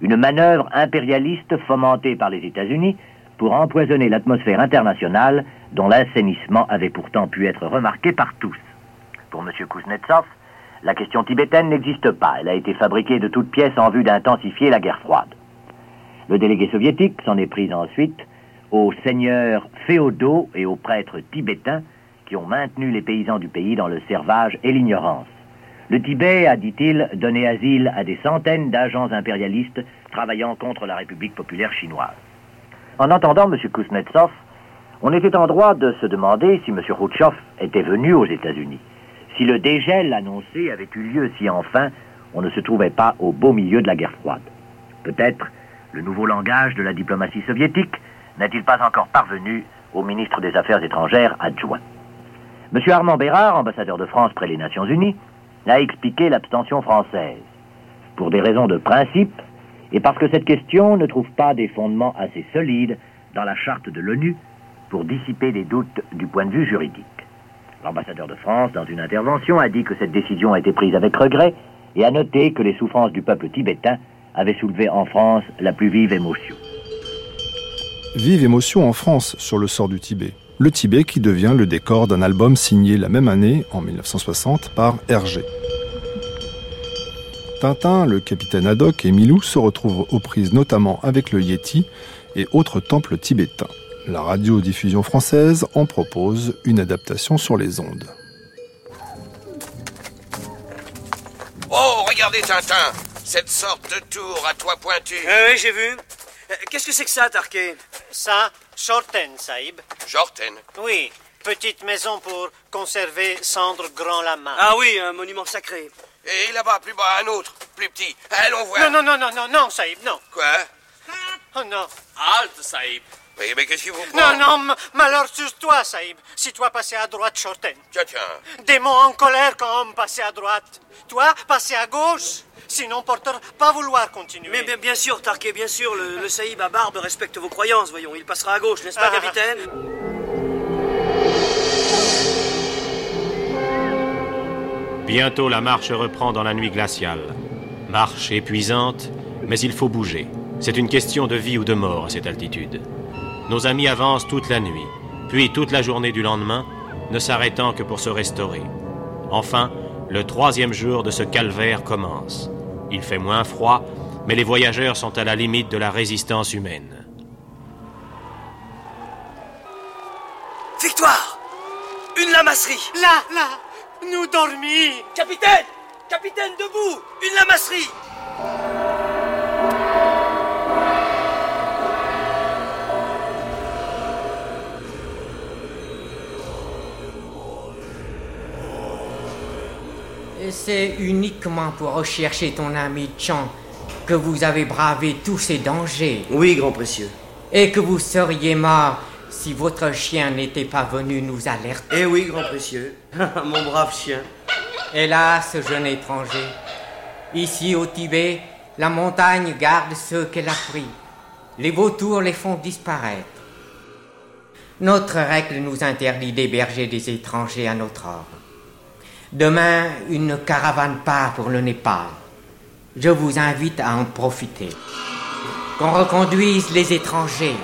une manœuvre impérialiste fomentée par les États-Unis pour empoisonner l'atmosphère internationale dont l'assainissement avait pourtant pu être remarqué par tous. Pour M. Kuznetsov, la question tibétaine n'existe pas. Elle a été fabriquée de toutes pièces en vue d'intensifier la guerre froide. Le délégué soviétique s'en est pris ensuite aux seigneurs féodaux et aux prêtres tibétains qui ont maintenu les paysans du pays dans le servage et l'ignorance. Le Tibet a, dit-il, donné asile à des centaines d'agents impérialistes travaillant contre la République populaire chinoise. En entendant M. Kuznetsov, on était en droit de se demander si M. Khrouchtchev était venu aux États-Unis, si le dégel annoncé avait eu lieu, si enfin on ne se trouvait pas au beau milieu de la guerre froide. Peut-être le nouveau langage de la diplomatie soviétique n'est-il pas encore parvenu au ministre des Affaires étrangères adjoint. M. Armand Bérard, ambassadeur de France près les Nations Unies, a expliqué l'abstention française. Pour des raisons de principe, et parce que cette question ne trouve pas des fondements assez solides dans la charte de l'ONU pour dissiper les doutes du point de vue juridique. L'ambassadeur de France, dans une intervention, a dit que cette décision a été prise avec regret et a noté que les souffrances du peuple tibétain avaient soulevé en France la plus vive émotion. Vive émotion en France sur le sort du Tibet le Tibet qui devient le décor d'un album signé la même année, en 1960, par Hergé. Tintin, le capitaine Haddock et Milou se retrouvent aux prises notamment avec le Yeti et autres temples tibétains. La radiodiffusion française en propose une adaptation sur les ondes. Oh, regardez Tintin Cette sorte de tour à toit pointu. oui, j'ai vu. Qu'est-ce que c'est que ça, Tarquet? Ça, Shorten, Saïb. Shorten Oui, petite maison pour conserver cendre grand lama. Ah oui, un monument sacré. Et là-bas, plus bas, un autre, plus petit. Allons voir. Non, non, non, non, non, non, Saïb, non. Quoi? Oh non. Halte, Saïb. Oui, mais qu'est-ce qui vous prend? Non, non, malheur sur toi, Saïb. Si toi passais à droite, Shorten. Tiens, tiens. Démon en colère quand homme passait à droite. Toi, passais à gauche sinon Porter pas vouloir continuer. Mais bien, sûr, Tarquet, bien sûr, le, le, à barbe respecte vos croyances, voyons, il passera à gauche, n'est-ce pas, ah. capitaine? Bientôt la marche reprend dans la nuit glaciale. Marche épuisante, mais il faut bouger. C'est une question de vie ou de mort à cette altitude. Nos amis avancent toute la nuit, puis toute la journée du lendemain, ne s'arrêtant que pour se restaurer. Enfin, le troisième jour de ce calvaire commence. Il fait moins froid, mais les voyageurs sont à la limite de la résistance humaine. Victoire! Une lamasserie Là, là Nous dormis Capitaine! Capitaine, debout! Une lamasserie c'est uniquement pour rechercher ton ami Chan que vous avez bravé tous ces dangers. Oui, grand précieux. Et que vous seriez mort si votre chien n'était pas venu nous alerter. Eh oui, grand précieux. Mon brave chien. Hélas, jeune étranger, ici au Tibet, la montagne garde ceux qu'elle a pris. Les vautours les font disparaître. Notre règle nous interdit d'héberger des étrangers à notre ordre. Demain, une caravane part pour le Népal. Je vous invite à en profiter. Qu'on reconduise les étrangers.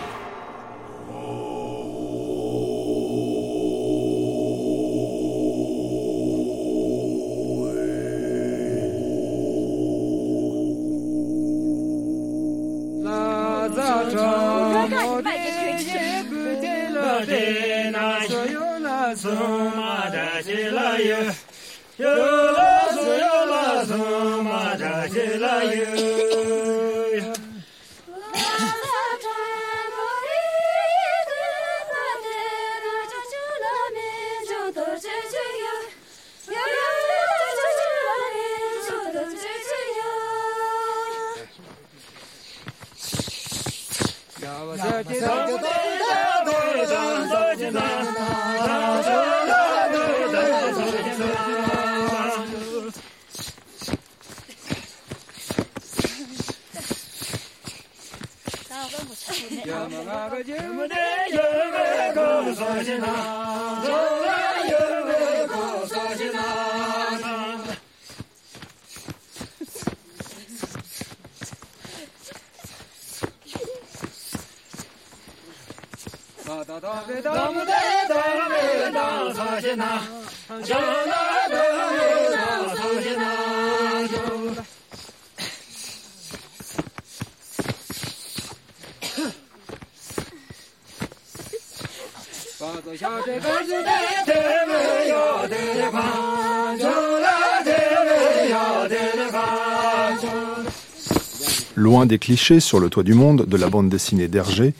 Loin des clichés sur le toit du monde de la bande dessinée d'Hergé,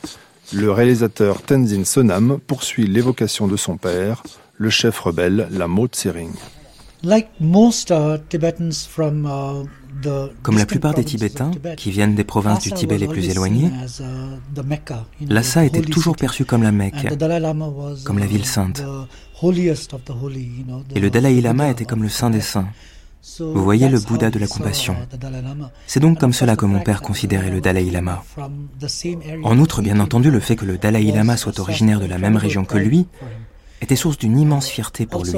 le réalisateur Tenzin Sonam poursuit l'évocation de son père, le chef rebelle Lamo Tsering. Comme la plupart des Tibétains qui viennent des provinces du Tibet les plus éloignées, Lhasa était toujours perçu comme la Mecque, comme la ville sainte. Et le Dalai Lama était comme le saint des saints. Vous voyez le Bouddha de la compassion. C'est donc comme cela que mon père considérait le Dalai Lama. En outre, bien entendu, le fait que le Dalai Lama soit originaire de la même région que lui était source d'une immense fierté pour lui.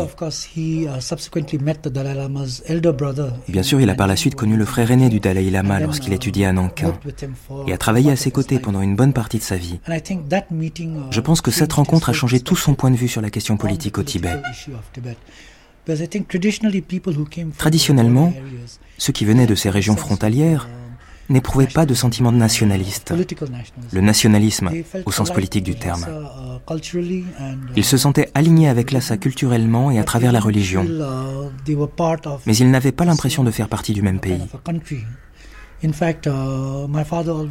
Bien sûr, il a par la suite connu le frère aîné du Dalai Lama lorsqu'il étudiait à Nankin et a travaillé à ses côtés pendant une bonne partie de sa vie. Je pense que cette rencontre a changé tout son point de vue sur la question politique au Tibet. Traditionnellement, ceux qui venaient de ces régions frontalières n'éprouvaient pas de sentiment nationaliste, le nationalisme au sens politique du terme. Ils se sentaient alignés avec Lhasa culturellement et à travers la religion, mais ils n'avaient pas l'impression de faire partie du même pays.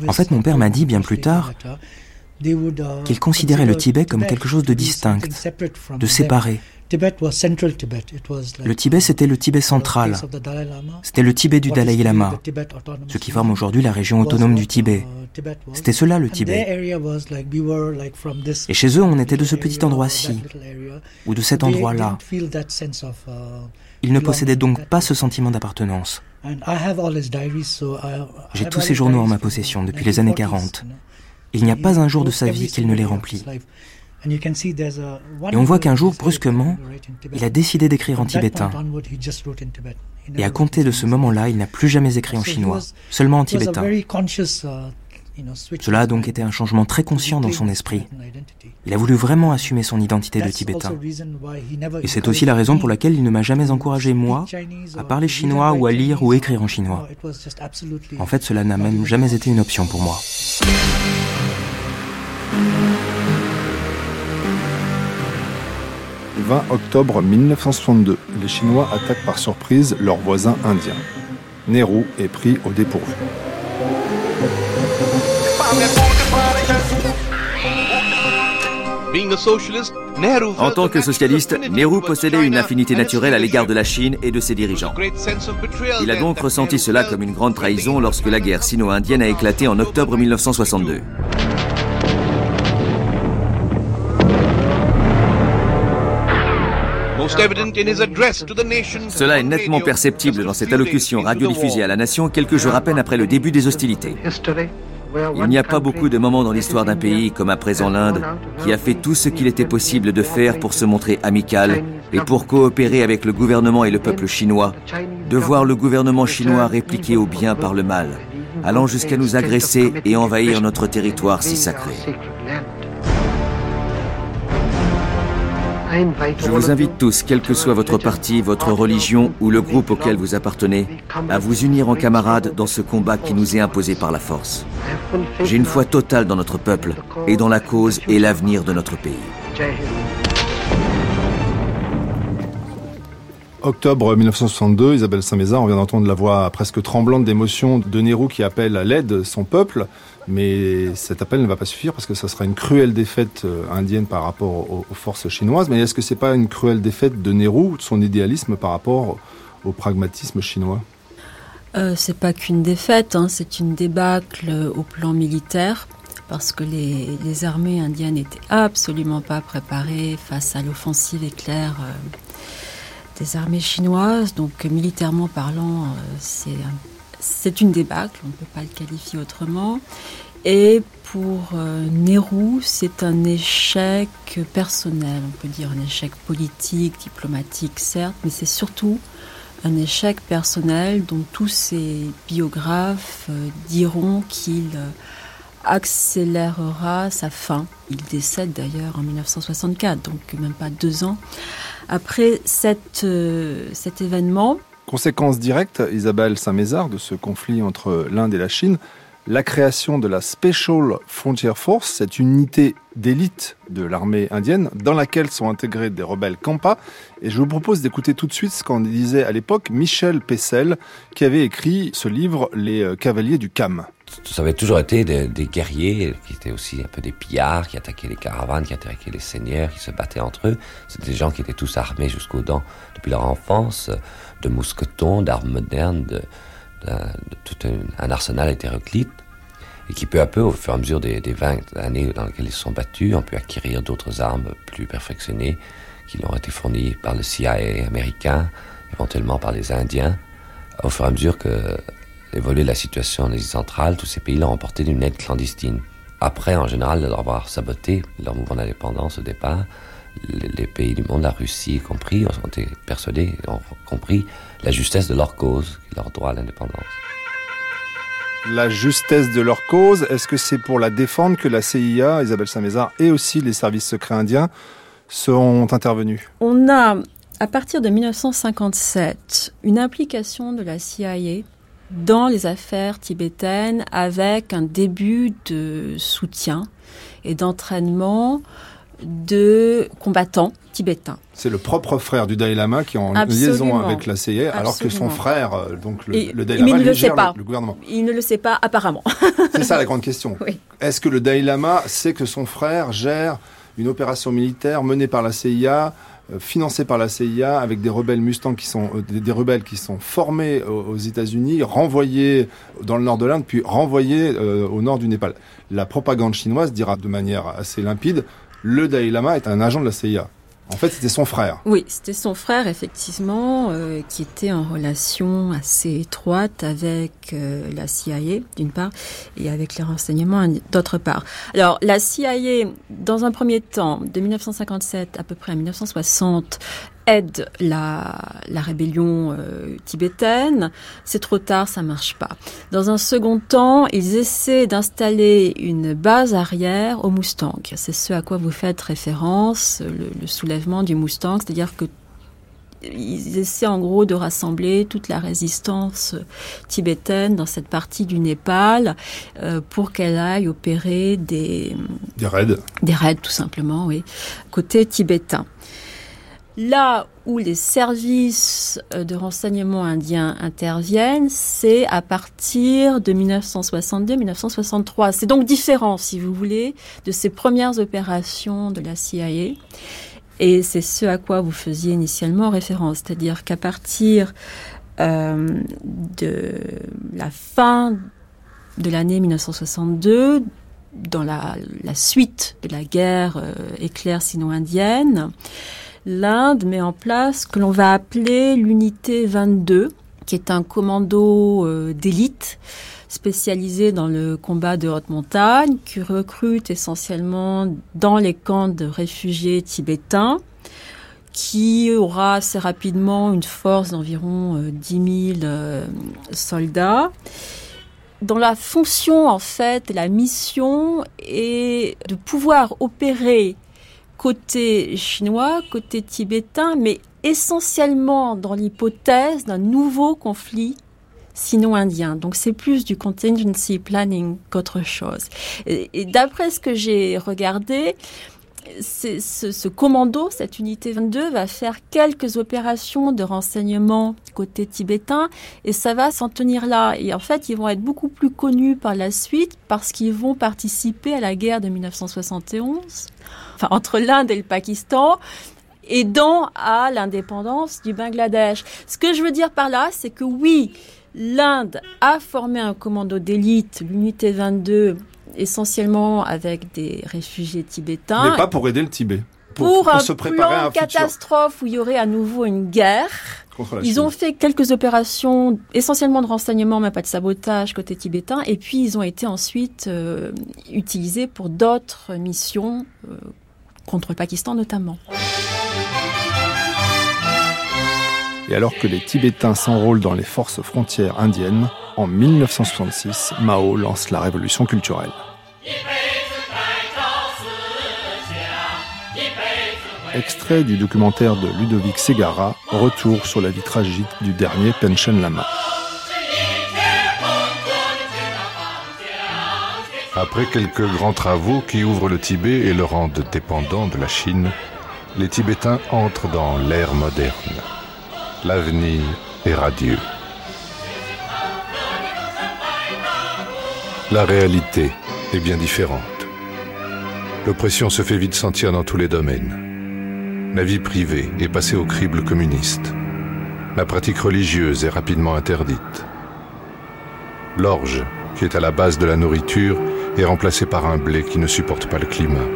En fait, mon père m'a dit bien plus tard qu'il considérait le Tibet comme quelque chose de distinct, de séparé, le Tibet, c'était le Tibet central. C'était le Tibet du Dalai Lama, ce qui forme aujourd'hui la région autonome du Tibet. C'était cela le Tibet. Et chez eux, on était de ce petit endroit-ci, ou de cet endroit-là. Ils ne possédaient donc pas ce sentiment d'appartenance. J'ai tous ces journaux en ma possession depuis les années 40. Il n'y a pas un jour de sa vie qu'il ne les remplit. Et on voit qu'un jour, brusquement, il a décidé d'écrire en tibétain. Et à compter de ce moment-là, il n'a plus jamais écrit en chinois, seulement en tibétain. Cela a donc été un changement très conscient dans son esprit. Il a voulu vraiment assumer son identité de tibétain. Et c'est aussi la raison pour laquelle il ne m'a jamais encouragé, moi, à parler chinois ou à lire ou écrire en chinois. En fait, cela n'a même jamais été une option pour moi. 20 octobre 1962, les Chinois attaquent par surprise leurs voisins indiens. Nehru est pris au dépourvu. En tant que socialiste, Nehru possédait une affinité naturelle à l'égard de la Chine et de ses dirigeants. Il a donc ressenti cela comme une grande trahison lorsque la guerre sino-indienne a éclaté en octobre 1962. Cela est nettement perceptible dans cette allocution radiodiffusée à la nation quelques jours à peine après le début des hostilités. Il n'y a pas beaucoup de moments dans l'histoire d'un pays comme à présent l'Inde qui a fait tout ce qu'il était possible de faire pour se montrer amical et pour coopérer avec le gouvernement et le peuple chinois, de voir le gouvernement chinois répliquer au bien par le mal, allant jusqu'à nous agresser et envahir notre territoire si sacré. Je vous invite tous, quel que soit votre parti, votre religion ou le groupe auquel vous appartenez, à vous unir en camarades dans ce combat qui nous est imposé par la force. J'ai une foi totale dans notre peuple et dans la cause et l'avenir de notre pays. Octobre 1962, Isabelle Saint-Mézard, on vient d'entendre la voix presque tremblante d'émotion de Nehru qui appelle à l'aide son peuple. Mais cet appel ne va pas suffire parce que ça sera une cruelle défaite euh, indienne par rapport aux, forces chinoises. Mais est-ce que c'est pas une cruelle défaite de Nehru, de son idéalisme par rapport au pragmatisme chinois? Euh, C'est pas qu'une défaite, hein, c'est une débâcle au plan militaire parce que les, armées indiennes n'étaient absolument pas préparées face à l'offensive éclair euh, des armées chinoises. Donc militairement parlant, euh, c'est c'est une débâcle, on ne peut pas le qualifier autrement. Et pour euh, Nehru, c'est un échec personnel, on peut dire un échec politique, diplomatique, certes, mais c'est surtout un échec personnel dont tous ses biographes euh, diront qu'il euh, accélérera sa fin. Il décède d'ailleurs en 1964, donc même pas deux ans après cet événement. Conséquence directe, Isabelle Saint-Mézard, de ce conflit entre l'Inde et la Chine, la création de la Special Frontier Force, cette unité d'élite de l'armée indienne dans laquelle sont intégrés des rebelles Kampa. Et je vous propose d'écouter tout de suite ce qu'en disait à l'époque Michel Pessel, qui avait écrit ce livre Les euh, Cavaliers du Cam. Ça avait toujours été des, des, guerriers qui étaient aussi un peu des pillards, qui attaquaient les caravanes, qui attaquaient les seigneurs, qui se battaient entre eux. C'était des gens qui étaient tous armés jusqu'aux dents depuis leur enfance de mousquetons, d'armes modernes, de, tout un, arsenal hétéroclite, et qui peu à peu, au fur et à mesure des, des 20 années dans lesquelles ils sont battus, ont pu acquérir d'autres armes plus perfectionnées qui leur ont été fournies par le CIA américain, éventuellement par les Indiens, au fur et à mesure que évoluait la situation en Asie centrale, tous ces pays l'ont emporté d'une aide clandestine. Après, en général, de leur avoir saboté leur mouvement d'indépendance au départ, les pays du monde, la Russie compris, ont été persuadés, ont compris la justesse de leur cause, leur droit à l'indépendance. La justesse de leur cause, est-ce que c'est pour la défendre que la CIA, Isabelle Saint-Mézard, et aussi les services secrets indiens sont intervenus? On a, à partir de 1957, une implication de la CIA dans les affaires tibétaines avec un début de soutien et d'entraînement de combattants tibétains. C'est le propre frère du Dalai Lama qui est en liaison avec la CIA, alors que son frère, euh, donc le, Dalai Lama, ne le sait pas. Le, gouvernement. Il ne le sait pas apparemment. C'est ça la grande question. Est-ce que le Dalai Lama sait que son frère gère une opération militaire menée par la CIA euh, financée par la CIA avec des rebelles Mustang qui sont euh, des, rebelles qui sont formés aux, États-Unis, renvoyés dans le nord de l'Inde, puis renvoyés au nord du Népal. La propagande chinoise dira de manière assez limpide le Dalai Lama est un agent de la CIA. En fait, c'était son frère. Oui, c'était son frère, effectivement, euh, qui était en relation assez étroite avec euh, la CIA, d'une part, et avec les renseignements, d'autre part. Alors, la CIA, dans un premier temps, de 1957 à peu près à 1960, aide la, la rébellion euh, tibétaine. C'est trop tard, ça marche pas. Dans un second temps, ils essaient d'installer une base arrière au Mustang. C'est ce à quoi vous faites référence, le, le soulèvement du Mustang, c'est-à-dire que ils essaient en gros de rassembler toute la résistance tibétaine dans cette partie du Népal euh, pour qu'elle aille opérer des des raids, des raids tout simplement, oui, côté tibétain. Là où les services euh, de renseignement indiens interviennent, c'est à partir de 1962-1963. C'est donc différent, si vous voulez, de ces premières opérations de la CIA. Et c'est ce à quoi vous faisiez initialement référence, c'est-à-dire qu'à partir euh, de la fin de l'année 1962, dans la, suite de la guerre euh, éclair sino-indienne, l'Inde met en place ce que l'on va appeler l'unité 22, qui est un commando euh, d'élite spécialisé dans le combat de haute montagne, qui recrute essentiellement dans les camps de réfugiés tibétains, qui aura assez rapidement une force d'environ euh, 10 000 euh, soldats. Dont la fonction en fait, la mission est de pouvoir opérer côté chinois, côté tibétain, mais essentiellement dans l'hypothèse d'un nouveau conflit sino-indien. Donc c'est plus du contingency planning qu'autre chose. Et, d'après ce que j'ai regardé, ce, ce, commando, cette unité 22, va faire quelques opérations de renseignement côté tibétain et ça va s'en tenir là. Et en fait, ils vont être beaucoup plus connus par la suite parce qu'ils vont participer à la guerre de 1971, enfin entre l'Inde et le Pakistan, aidant à l'indépendance du Bangladesh. Ce que je veux dire par là, c'est que oui, l'Inde a formé un commando d'élite, l'unité 22, essentiellement avec des réfugiés tibétains. Mais pas pour aider le Tibet. Pour, pour, pour un se préparer plan à un catastrophe futur. où il y aurait à nouveau une guerre. Ils ont fait quelques opérations, essentiellement de renseignement, mais pas de sabotage côté tibétain. Et puis ils ont été ensuite euh, utilisés pour d'autres missions, euh, contre le Pakistan notamment. Et alors que les Tibétains s'enrôlent dans les forces frontières indiennes, en 1966, Mao lance la révolution culturelle. Extrait du documentaire de Ludovic Segara, Retour sur la vie tragique du dernier Panchen Lama. Après quelques grands travaux qui ouvrent le Tibet et le rendent dépendant de la Chine, les Tibétains entrent dans l'ère moderne. L'avenir est radieux. La réalité est bien différente. L'oppression se fait vite sentir dans tous les domaines. La vie privée est passée au crible communiste. La pratique religieuse est rapidement interdite. L'orge, qui est à la base de la nourriture, est remplacée par un blé qui ne supporte pas le climat.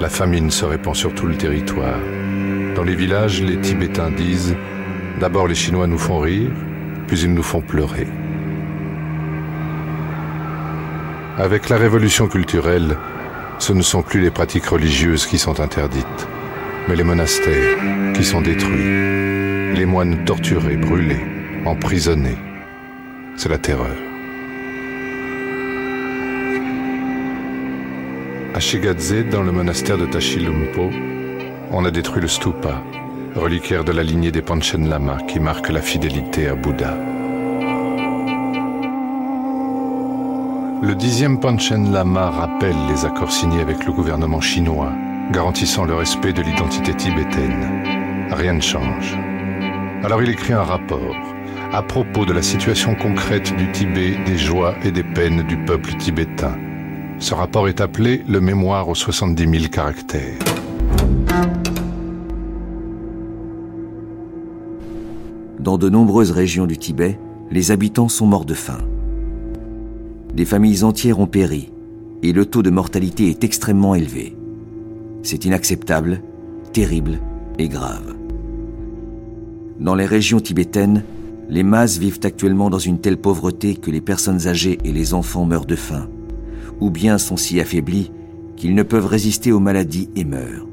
La famine se répand sur tout le territoire. Dans les villages, les Tibétains disent D'abord les Chinois nous font rire, puis ils nous font pleurer. Avec la révolution culturelle, ce ne sont plus les pratiques religieuses qui sont interdites, mais les monastères qui sont détruits, les moines torturés, brûlés, emprisonnés. C'est la terreur. À Shigadze, dans le monastère de Tashilumpo, on a détruit le stupa, reliquaire de la lignée des Panchen Lama qui marque la fidélité à Bouddha. Le dixième Panchen Lama rappelle les accords signés avec le gouvernement chinois, garantissant le respect de l'identité tibétaine. Rien ne change. Alors il écrit un rapport à propos de la situation concrète du Tibet, des joies et des peines du peuple tibétain. Ce rapport est appelé le Mémoire aux 70 000 caractères. Dans de nombreuses régions du Tibet, les habitants sont morts de faim. Des familles entières ont péri et le taux de mortalité est extrêmement élevé. C'est inacceptable terrible et grave. Dans les régions tibétaines, les masses vivent actuellement dans une telle pauvreté que les personnes âgées et les enfants meurent de faim, ou bien sont si affaiblis qu'ils ne peuvent résister aux maladies et meurent.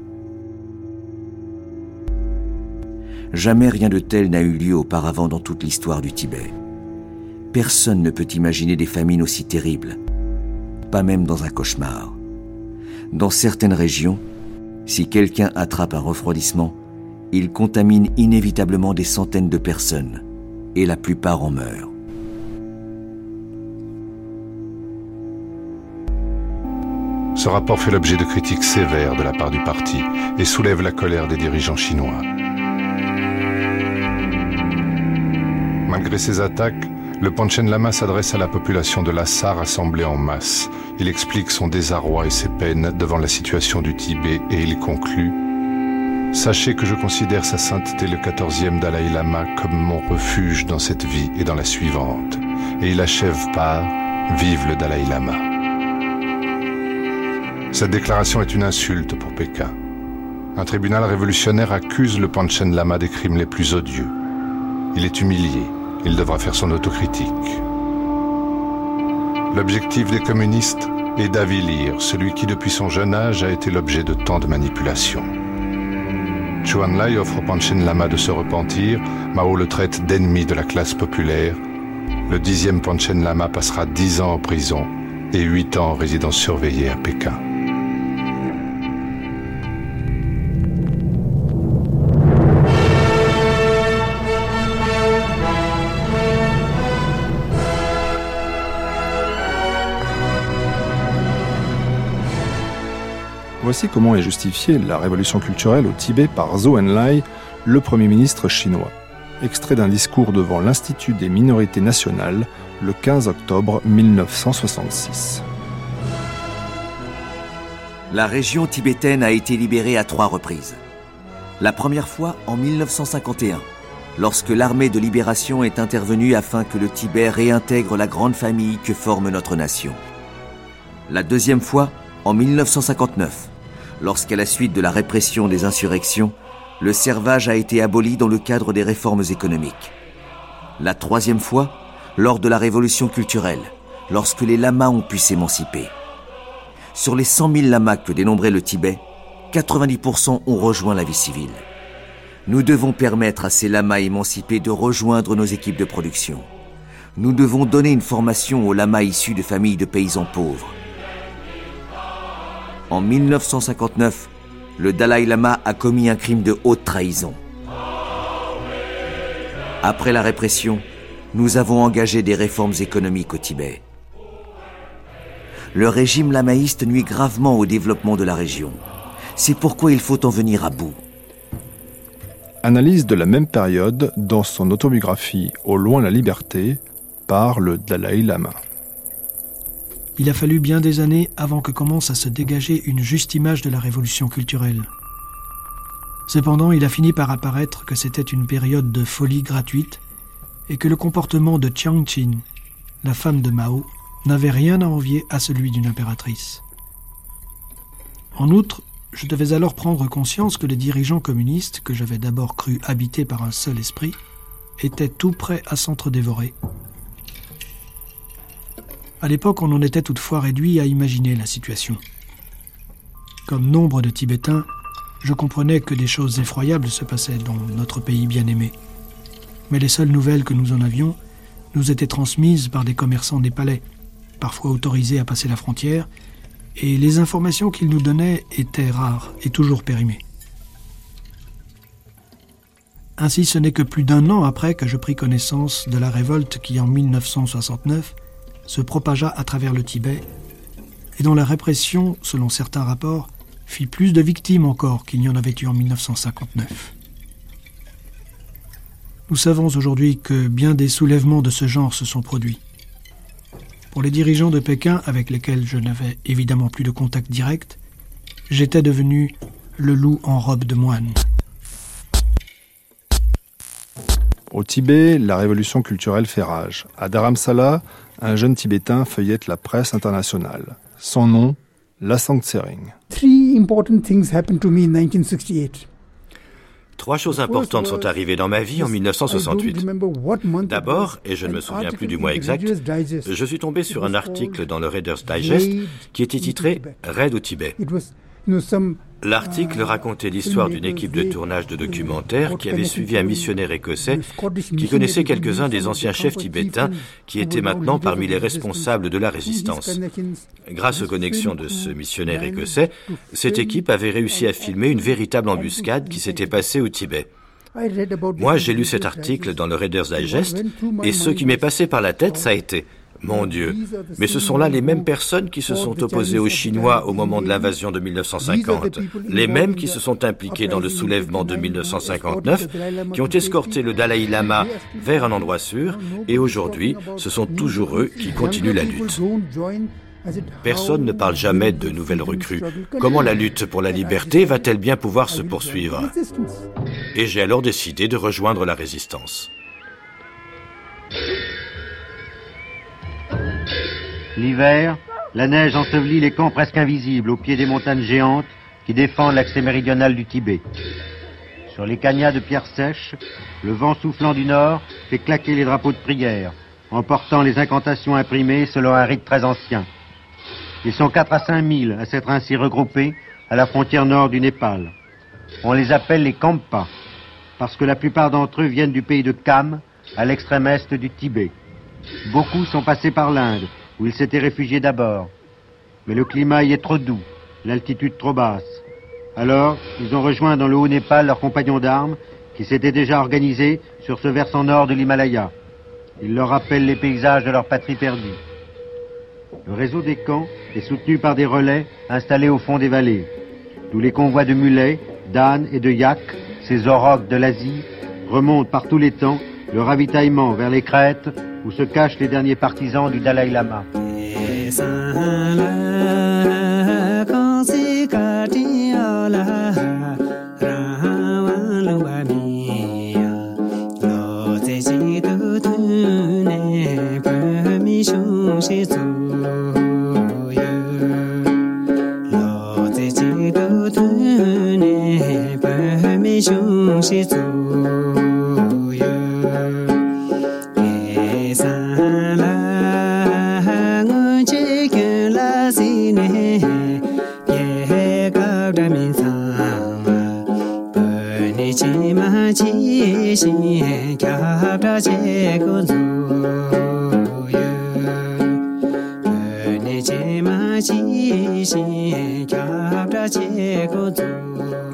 Jamais rien de tel n'a eu lieu auparavant dans toute l'histoire du Tibet. Personne ne peut imaginer des famines aussi terribles, pas même dans un cauchemar. Dans certaines régions, si quelqu'un attrape un refroidissement, il contamine inévitablement des centaines de personnes, et la plupart en meurent. Ce rapport fait l'objet de critiques sévères de la part du parti et soulève la colère des dirigeants chinois. Malgré ces attaques, le Panchen Lama s'adresse à la population de Lhasa rassemblée en masse. Il explique son désarroi et ses peines devant la situation du Tibet et il conclut Sachez que je considère sa sainteté le 14e Dalai Lama comme mon refuge dans cette vie et dans la suivante. Et il achève par Vive le Dalai Lama. Cette déclaration est une insulte pour Pékin. Un tribunal révolutionnaire accuse le Panchen Lama des crimes les plus odieux. Il est humilié, il devra faire son autocritique. L'objectif des communistes est d'avilir celui qui depuis son jeune âge a été l'objet de tant de manipulations. Chuan Lai offre au Panchen Lama de se repentir, Mao le traite d'ennemi de la classe populaire. Le dixième Panchen Lama passera dix ans en prison et huit ans en résidence surveillée à Pékin. Voici comment est justifiée la révolution culturelle au Tibet par Zhou Enlai, le Premier ministre chinois. Extrait d'un discours devant l'Institut des minorités nationales le 15 octobre 1966. La région tibétaine a été libérée à trois reprises. La première fois en 1951, lorsque l'armée de libération est intervenue afin que le Tibet réintègre la grande famille que forme notre nation. La deuxième fois en 1959, lorsqu'à la suite de la répression des insurrections, le servage a été aboli dans le cadre des réformes économiques. La troisième fois, lors de la révolution culturelle, lorsque les lamas ont pu s'émanciper. Sur les 100 000 lamas que dénombrait le Tibet, 90% ont rejoint la vie civile. Nous devons permettre à ces lamas émancipés de rejoindre nos équipes de production. Nous devons donner une formation aux lamas issus de familles de paysans pauvres. En 1959, le Dalai Lama a commis un crime de haute trahison. Après la répression, nous avons engagé des réformes économiques au Tibet. Le régime lamaïste nuit gravement au développement de la région. C'est pourquoi il faut en venir à bout. Analyse de la même période dans son autobiographie Au loin la liberté par le Dalai Lama. Il a fallu bien des années avant que commence à se dégager une juste image de la révolution culturelle. Cependant, il a fini par apparaître que c'était une période de folie gratuite et que le comportement de Chiang Chin, la femme de Mao, n'avait rien à envier à celui d'une impératrice. En outre, je devais alors prendre conscience que les dirigeants communistes, que j'avais d'abord cru habités par un seul esprit, étaient tout prêts à s'entre-dévorer à l'époque, on en était toutefois réduit à imaginer la situation. Comme nombre de Tibétains, je comprenais que des choses effroyables se passaient dans notre pays bien-aimé. Mais les seules nouvelles que nous en avions nous étaient transmises par des commerçants des palais, parfois autorisés à passer la frontière, et les informations qu'ils nous donnaient étaient rares et toujours périmées. Ainsi, ce n'est que plus d'un an après que je pris connaissance de la révolte qui, en 1969, se propagea à travers le Tibet et dont la répression, selon certains rapports, fit plus de victimes encore qu'il n'y en avait eu en 1959. Nous savons aujourd'hui que bien des soulèvements de ce genre se sont produits. Pour les dirigeants de Pékin, avec lesquels je n'avais évidemment plus de contact direct, j'étais devenu le loup en robe de moine. Au Tibet, la révolution culturelle fait rage. À Dharamsala, un jeune Tibétain feuillette la presse internationale. Son nom, La Tsering. Three important things happened to me in 1968. Trois choses importantes sont arrivées dans ma vie en 1968. D'abord, et je ne me souviens plus du mois exact, je suis tombé sur un article dans le Reader's Digest qui était titré Raid au Tibet. L'article racontait l'histoire d'une équipe de tournage de documentaires qui avait suivi un missionnaire écossais qui connaissait quelques-uns des anciens chefs tibétains qui étaient maintenant parmi les responsables de la résistance. Grâce aux connexions de ce missionnaire écossais, cette équipe avait réussi à filmer une véritable embuscade qui s'était passée au Tibet. Moi, j'ai lu cet article dans le Reader's Digest et ce qui m'est passé par la tête, ça a été mon Dieu. Mais ce sont là les mêmes personnes qui se sont opposées aux Chinois au moment de l'invasion de 1950, les mêmes qui se sont impliqués dans le soulèvement de 1959, qui ont escorté le Dalai Lama vers un endroit sûr, et aujourd'hui, ce sont toujours eux qui continuent la lutte. Personne ne parle jamais de nouvelles recrues. Comment la lutte pour la liberté va-t-elle bien pouvoir se poursuivre? Et j'ai alors décidé de rejoindre la résistance. L'hiver, la neige ensevelit les camps presque invisibles au pied des montagnes géantes qui défendent l'accès méridional du Tibet. Sur les cagnats de pierres sèches, le vent soufflant du nord fait claquer les drapeaux de prière, emportant les incantations imprimées selon un rite très ancien. Ils sont 4 à 5 000 à s'être ainsi regroupés à la frontière nord du Népal. On les appelle les Kampas, parce que la plupart d'entre eux viennent du pays de Kham, à l'extrême est du Tibet. Beaucoup sont passés par l'Inde, où ils s'étaient réfugiés d'abord. Mais le climat y est trop doux, l'altitude trop basse. Alors, ils ont rejoint dans le haut Népal leurs compagnons d'armes, qui s'étaient déjà organisés sur ce versant nord de l'Himalaya. Ils leur rappellent les paysages de leur patrie perdue. Le réseau des camps est soutenu par des relais installés au fond des vallées. Tous les convois de mulets, d'ânes et de yaks, ces aurochs de l'Asie, remontent par tous les temps le ravitaillement vers les crêtes où se cachent les derniers partisans du Dalai Lama.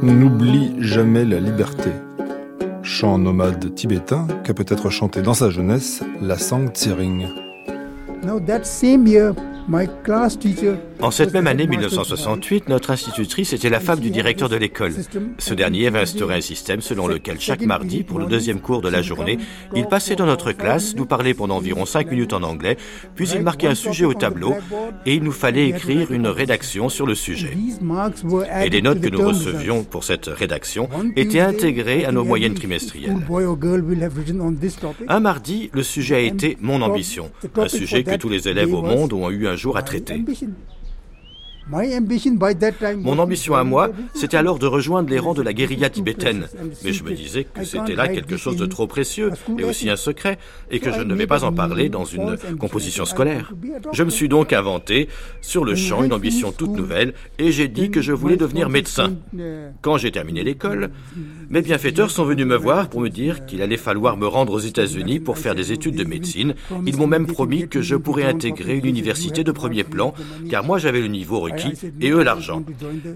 N'oublie jamais la liberté. Chant nomade tibétain qu'a peut-être chanté dans sa jeunesse la Sang Tsering. Now that same en cette même année 1968, notre institutrice était la femme du directeur de l'école. Ce dernier avait instauré un système selon lequel chaque mardi, pour le deuxième cours de la journée, il passait dans notre classe, nous parlait pendant environ cinq minutes en anglais, puis il marquait un sujet au tableau et il nous fallait écrire une rédaction sur le sujet. Et les notes que nous recevions pour cette rédaction étaient intégrées à nos moyennes trimestrielles. Un mardi, le sujet a été mon ambition, un sujet que tous les élèves au monde ont eu un jour à traiter. Mon ambition à moi, c'était alors de rejoindre les rangs de la guérilla tibétaine. Mais je me disais que c'était là quelque chose de trop précieux et aussi un secret, et que je ne devais pas en parler dans une composition scolaire. Je me suis donc inventé, sur le champ, une ambition toute nouvelle, et j'ai dit que je voulais devenir médecin. Quand j'ai terminé l'école, mes bienfaiteurs sont venus me voir pour me dire qu'il allait falloir me rendre aux États-Unis pour faire des études de médecine. Ils m'ont même promis que je pourrais intégrer une université de premier plan, car moi j'avais le niveau requis et eux l'argent.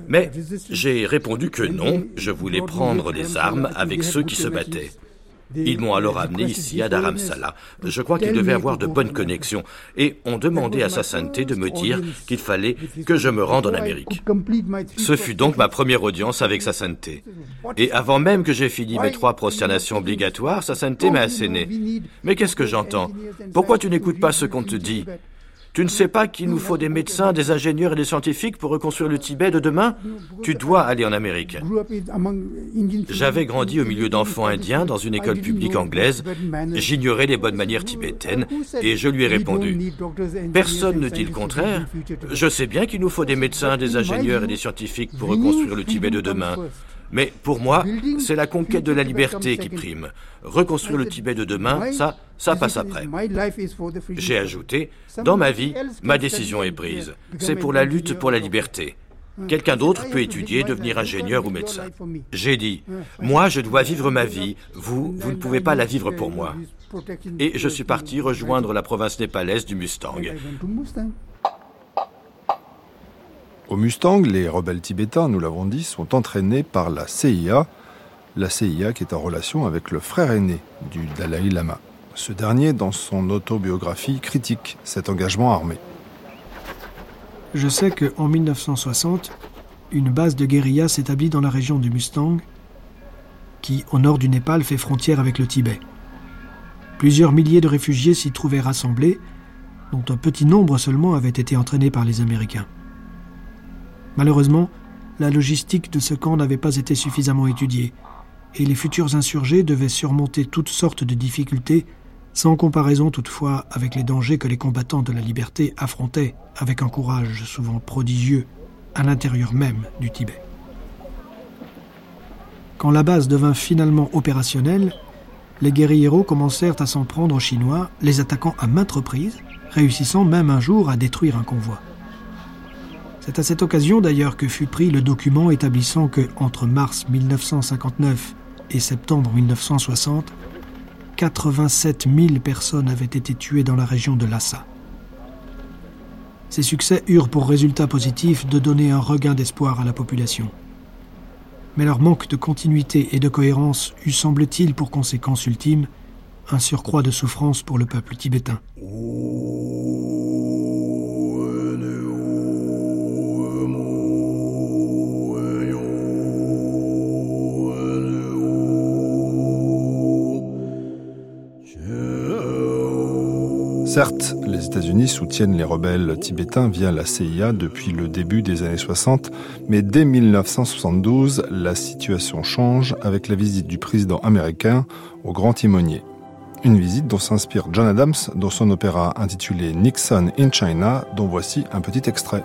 Mais j'ai répondu que non, je voulais prendre les armes avec ceux qui se battaient. Ils m'ont alors amené ici à Dharamsala. Je crois qu'ils devaient avoir de bonnes connexions et ont demandé à sa sainteté de me dire qu'il fallait que je me rende en Amérique. Ce fut donc ma première audience avec sa sainteté. Et avant même que j'aie fini mes trois prosternations obligatoires, sa sainteté m'a asséné. Mais qu'est-ce que j'entends? Pourquoi tu n'écoutes pas ce qu'on te dit? Tu ne sais pas qu'il nous faut des médecins, des ingénieurs et des scientifiques pour reconstruire le Tibet de demain Tu dois aller en Amérique. J'avais grandi au milieu d'enfants indiens dans une école publique anglaise. J'ignorais les bonnes manières tibétaines et je lui ai répondu. Personne ne dit le contraire. Je sais bien qu'il nous faut des médecins, des ingénieurs et des scientifiques pour reconstruire le Tibet de demain. Mais pour moi, c'est la conquête de la liberté qui prime. Reconstruire le Tibet de demain, ça, ça passe après. J'ai ajouté, dans ma vie, ma décision est prise. C'est pour la lutte pour la liberté. Quelqu'un d'autre peut étudier, devenir ingénieur ou médecin. J'ai dit, moi je dois vivre ma vie, vous, vous ne pouvez pas la vivre pour moi. Et je suis parti rejoindre la province népalaise du Mustang. Au Mustang, les rebelles tibétains, nous l'avons dit, sont entraînés par la CIA, la CIA qui est en relation avec le frère aîné du Dalai Lama. Ce dernier, dans son autobiographie, critique cet engagement armé. Je sais qu'en 1960, une base de guérilla s'établit dans la région du Mustang, qui, au nord du Népal, fait frontière avec le Tibet. Plusieurs milliers de réfugiés s'y trouvaient rassemblés, dont un petit nombre seulement avait été entraînés par les Américains. Malheureusement, la logistique de ce camp n'avait pas été suffisamment étudiée, et les futurs insurgés devaient surmonter toutes sortes de difficultés, sans comparaison toutefois avec les dangers que les combattants de la liberté affrontaient avec un courage souvent prodigieux à l'intérieur même du Tibet. Quand la base devint finalement opérationnelle, les guerrieros commencèrent à s'en prendre aux Chinois, les attaquant à maintes reprises, réussissant même un jour à détruire un convoi. C'est à cette occasion d'ailleurs que fut pris le document établissant que, entre mars 1959 et septembre 1960, 87 000 personnes avaient été tuées dans la région de Lhasa. Ces succès eurent pour résultat positif de donner un regain d'espoir à la population. Mais leur manque de continuité et de cohérence eut, semble-t-il, pour conséquence ultime, un surcroît de souffrance pour le peuple tibétain. Certes, les États-Unis soutiennent les rebelles tibétains via la CIA depuis le début des années 60, mais dès 1972, la situation change avec la visite du président américain au Grand Timonier. Une visite dont s'inspire John Adams dans son opéra intitulé Nixon in China, dont voici un petit extrait.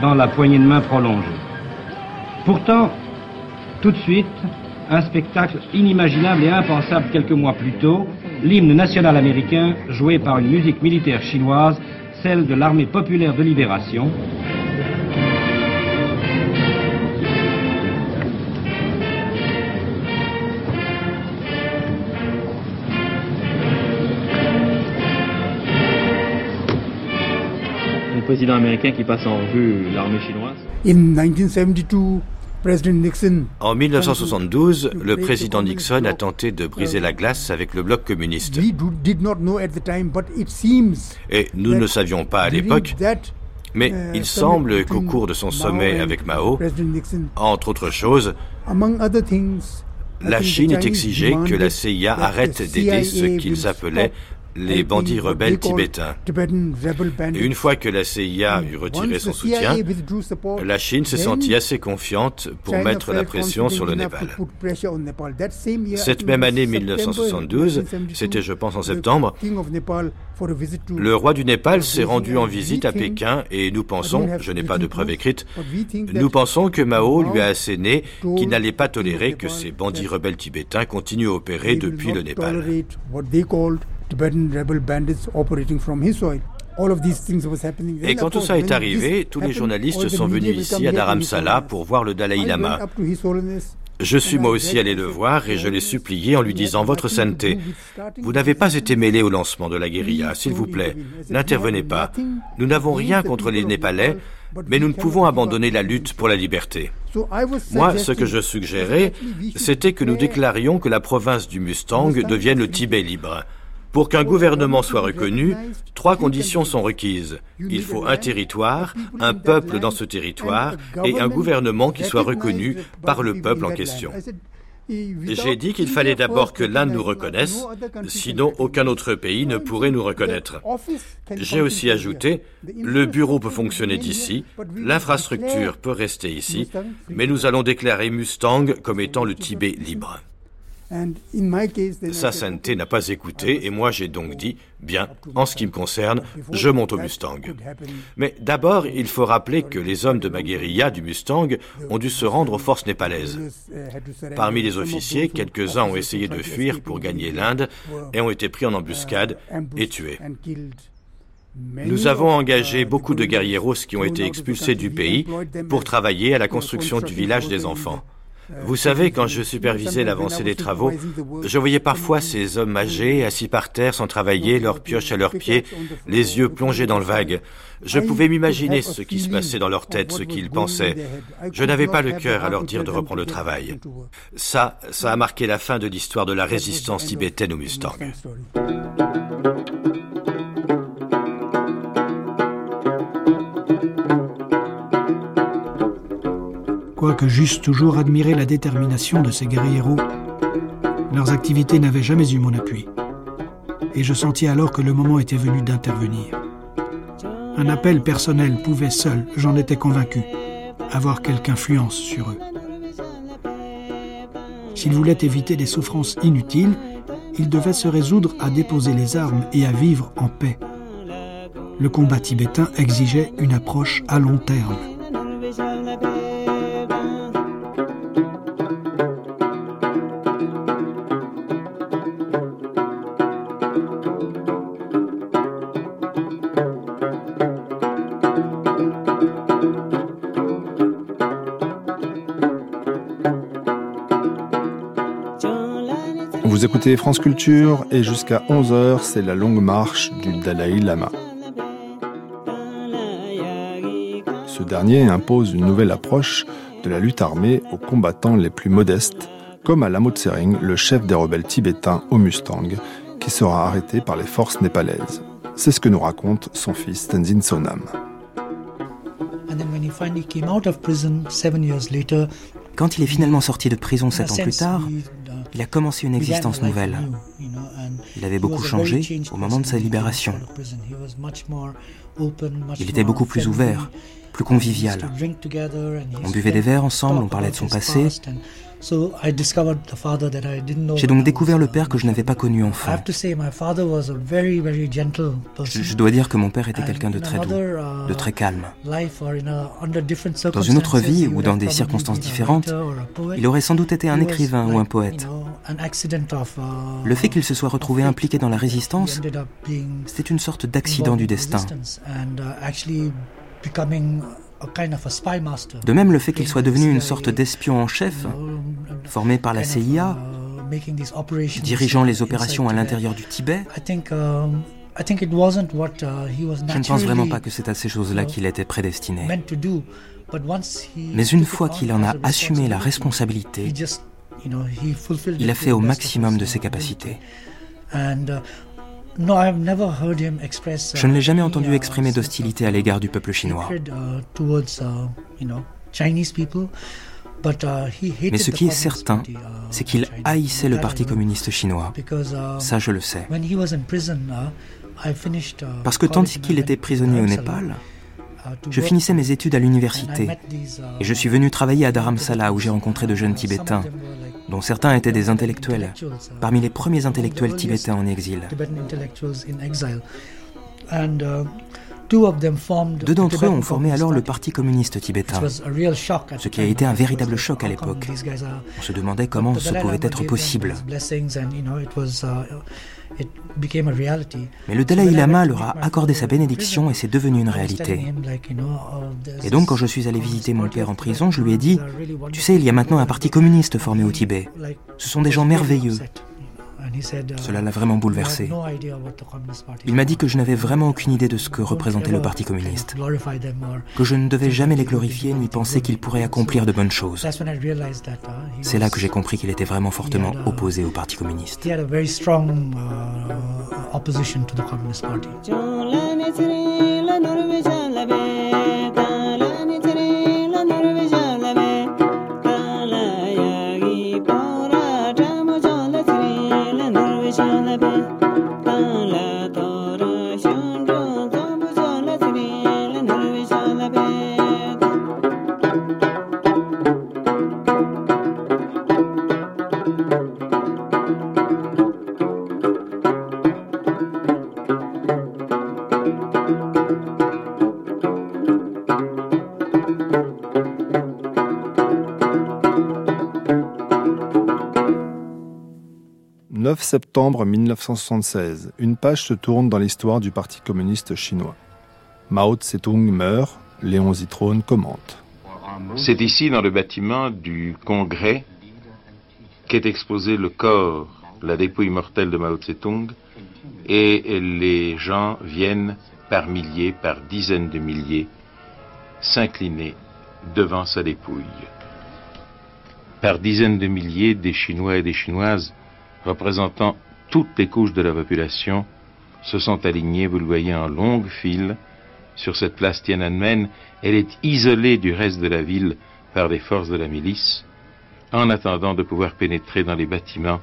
dans la poignée de main prolongée. Pourtant, tout de suite, un spectacle inimaginable et impensable quelques mois plus tôt, l'hymne national américain joué par une musique militaire chinoise, celle de l'armée populaire de libération. Président américain qui passe en revue l'armée chinoise. In 1972, en 1972, le président Nixon a tenté de briser la glace avec le bloc communiste. Et nous ne savions pas à l'époque, mais uh, il semble qu'au cours de son sommet avec Mao, entre autres choses, la Chine ait exigé que la CIA arrête d'aider ce qu'ils appelaient les bandits rebelles tibétains. Et une fois que la CIA eut retiré son soutien, la Chine s'est sentie assez confiante pour mettre la pression sur le Népal. Cette même année 1972, c'était je pense en septembre, le roi du Népal s'est rendu en visite à Pékin et nous pensons, je n'ai pas de preuves écrites, nous pensons que Mao lui a asséné qu'il n'allait pas tolérer que ces bandits rebelles tibétains continuent à opérer depuis le Népal. Et quand tout ça est arrivé, tous les journalistes sont venus ici à Dharamsala pour voir le Dalai Lama. Je suis moi aussi allé le voir et je l'ai supplié en lui disant Votre sainteté, vous n'avez pas été mêlé au lancement de la guérilla, s'il vous plaît, n'intervenez pas. Nous n'avons rien contre les Népalais, mais nous ne pouvons abandonner la lutte pour la liberté. Moi, ce que je suggérais, c'était que nous déclarions que la province du Mustang devienne le Tibet libre. Pour qu'un gouvernement soit reconnu, trois conditions sont requises. Il faut un territoire, un peuple dans ce territoire et un gouvernement qui soit reconnu par le peuple en question. J'ai dit qu'il fallait d'abord que l'Inde nous reconnaisse, sinon aucun autre pays ne pourrait nous reconnaître. J'ai aussi ajouté, le bureau peut fonctionner d'ici, l'infrastructure peut rester ici, mais nous allons déclarer Mustang comme étant le Tibet libre. Sa sainteté n'a pas écouté et moi j'ai donc dit, bien, en ce qui me concerne, je monte au Mustang. Mais d'abord, il faut rappeler que les hommes de ma guérilla du Mustang ont dû se rendre aux forces népalaises. Parmi les officiers, quelques-uns ont essayé de fuir pour gagner l'Inde et ont été pris en embuscade et tués. Nous avons engagé beaucoup de guerrieros qui ont été expulsés du pays pour travailler à la construction du village des enfants. Vous savez, quand je supervisais l'avancée des travaux, je voyais parfois ces hommes âgés assis par terre sans travailler, leurs pioches à leurs pieds, les yeux plongés dans le vague. Je pouvais m'imaginer ce qui se passait dans leur tête, ce qu'ils pensaient. Je n'avais pas le cœur à leur dire de reprendre le travail. Ça, ça a marqué la fin de l'histoire de la résistance tibétaine au Mustang. Quoique j'eusse toujours admiré la détermination de ces guerrieros, leurs activités n'avaient jamais eu mon appui. Et je sentis alors que le moment était venu d'intervenir. Un appel personnel pouvait seul, j'en étais convaincu, avoir quelque influence sur eux. S'ils voulaient éviter des souffrances inutiles, ils devaient se résoudre à déposer les armes et à vivre en paix. Le combat tibétain exigeait une approche à long terme. Vous écoutez France Culture et jusqu'à 11h, c'est la longue marche du Dalai Lama. Ce dernier impose une nouvelle approche de la lutte armée aux combattants les plus modestes, comme à Lamo Tsering, le chef des rebelles tibétains au Mustang, qui sera arrêté par les forces népalaises. C'est ce que nous raconte son fils Tenzin Sonam. Quand il est finalement sorti de prison sept ans plus tard, il a commencé une existence nouvelle. Il avait beaucoup changé au moment de sa libération. Il était beaucoup plus ouvert, plus convivial. On buvait des verres ensemble, on parlait de son passé. J'ai donc découvert le père que je n'avais pas connu enfant. Je, je dois dire que mon père était quelqu'un de très doux, de très calme. Dans une autre vie ou dans des circonstances différentes, il aurait sans doute été un écrivain ou un poète. Le fait qu'il se soit retrouvé impliqué dans la résistance, c'était une sorte d'accident du destin. De même, le fait qu'il soit devenu une sorte d'espion en chef, formé par la CIA, dirigeant les opérations à l'intérieur du Tibet, je ne pense vraiment pas que c'est à ces choses-là qu'il était prédestiné. Mais une fois qu'il en a assumé la responsabilité, il a fait au maximum de ses capacités. Je ne l'ai jamais entendu exprimer d'hostilité à l'égard du peuple chinois. Mais ce qui est certain, c'est qu'il haïssait le Parti communiste chinois. Ça, je le sais. Parce que tandis qu'il était prisonnier au Népal, je finissais mes études à l'université et je suis venu travailler à Dharamsala où j'ai rencontré de jeunes Tibétains, dont certains étaient des intellectuels, parmi les premiers intellectuels tibétains en exil. Deux d'entre eux ont formé alors le Parti communiste tibétain, ce qui a été un véritable choc à l'époque. On se demandait comment ce pouvait être possible. Mais le Dalai Lama leur a accordé sa bénédiction et c'est devenu une réalité. Et donc quand je suis allé visiter mon père en prison, je lui ai dit, tu sais, il y a maintenant un parti communiste formé au Tibet. Ce sont des gens merveilleux. Cela l'a vraiment bouleversé. Il m'a dit que je n'avais vraiment aucune idée de ce que représentait le Parti communiste, que je ne devais jamais les glorifier ni penser qu'ils pourraient accomplir de bonnes choses. C'est là que j'ai compris qu'il était vraiment fortement opposé au Parti communiste. Septembre 1976, une page se tourne dans l'histoire du Parti communiste chinois. Mao Tse-tung meurt, Léon Zitrone commente. C'est ici, dans le bâtiment du Congrès, qu'est exposé le corps, la dépouille mortelle de Mao Tse-tung, et les gens viennent par milliers, par dizaines de milliers, s'incliner devant sa dépouille. Par dizaines de milliers, des Chinois et des Chinoises représentant toutes les couches de la population, se sont alignés, vous le voyez, en longue file sur cette place Tiananmen. Elle est isolée du reste de la ville par des forces de la milice, en attendant de pouvoir pénétrer dans les bâtiments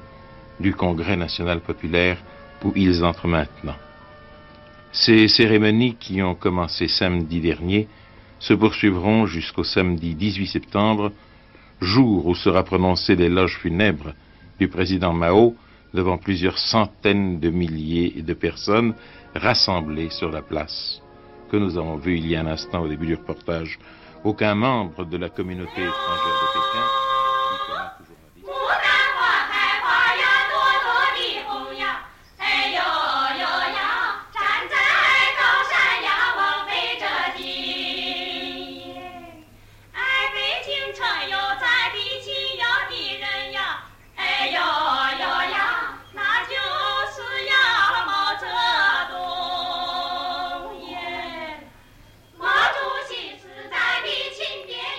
du Congrès national populaire où ils entrent maintenant. Ces cérémonies qui ont commencé samedi dernier se poursuivront jusqu'au samedi 18 septembre, jour où sera prononcé l'éloge funèbre du président Mao devant plusieurs centaines de milliers de personnes rassemblées sur la place que nous avons vue il y a un instant au début du reportage. Aucun membre de la communauté étrangère de Pékin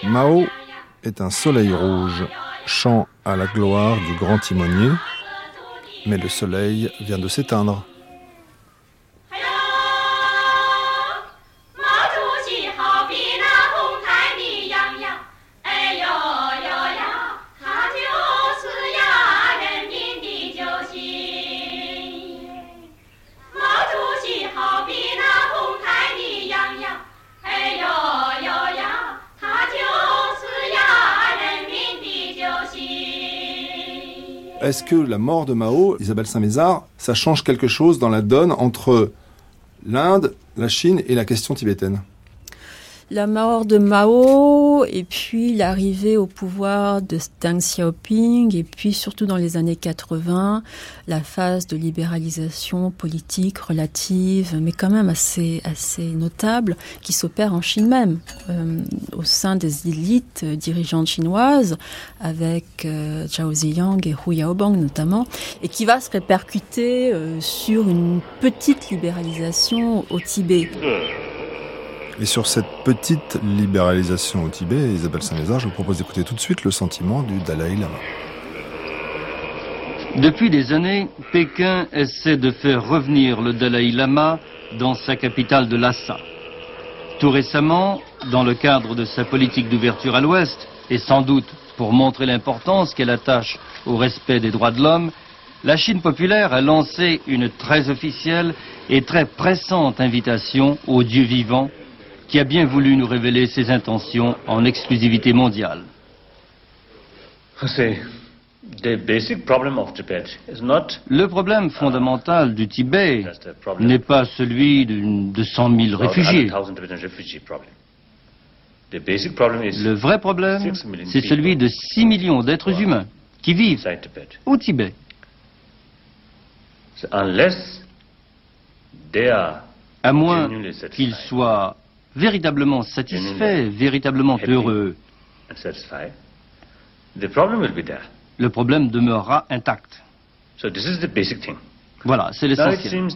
Mao est un soleil rouge, chant à la gloire du grand timonier, mais le soleil vient de s'éteindre. Est-ce que la mort de Mao, Isabelle Saint-Mézard, ça change quelque chose dans la donne entre l'Inde, la Chine et la question tibétaine? La mort de Mao et puis l'arrivée au pouvoir de Deng Xiaoping et puis surtout dans les années 80 la phase de libéralisation politique relative mais quand même assez assez notable qui s'opère en Chine même euh, au sein des élites dirigeantes chinoises avec euh, Zhao Ziyang et Hu Yaobang notamment et qui va se répercuter euh, sur une petite libéralisation au Tibet. Et sur cette petite libéralisation au Tibet, Isabelle Saint-Lézard, je vous propose d'écouter tout de suite le sentiment du Dalai Lama. Depuis des années, Pékin essaie de faire revenir le Dalai Lama dans sa capitale de Lhasa. Tout récemment, dans le cadre de sa politique d'ouverture à l'Ouest, et sans doute pour montrer l'importance qu'elle attache au respect des droits de l'homme, la Chine populaire a lancé une très officielle et très pressante invitation aux dieux vivants qui a bien voulu nous révéler ses intentions en exclusivité mondiale. Le problème fondamental du Tibet n'est pas celui de 100 000 réfugiés. Le vrai problème, c'est celui de 6 millions d'êtres humains qui vivent au Tibet. À moins qu'ils soient véritablement satisfaits, véritablement heureux, le problème demeurera intact. Voilà, c'est l'essentiel.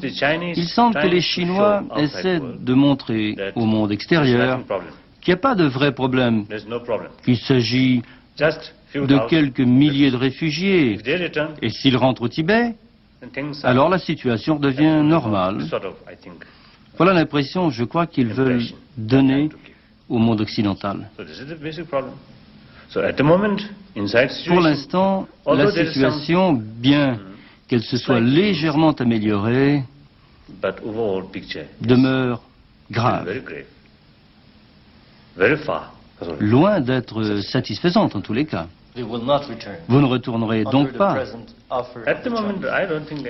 Il semble que les Chinois essaient de montrer au monde extérieur qu'il n'y a pas de vrai problème, qu'il s'agit de quelques milliers de réfugiés. Et s'ils rentrent au Tibet, alors la situation devient normale. Voilà l'impression, je crois, qu'ils veulent donner au monde occidental. Pour l'instant, la situation, bien qu'elle se soit légèrement améliorée, demeure grave. Loin d'être satisfaisante en tous les cas. Vous ne retournerez donc pas.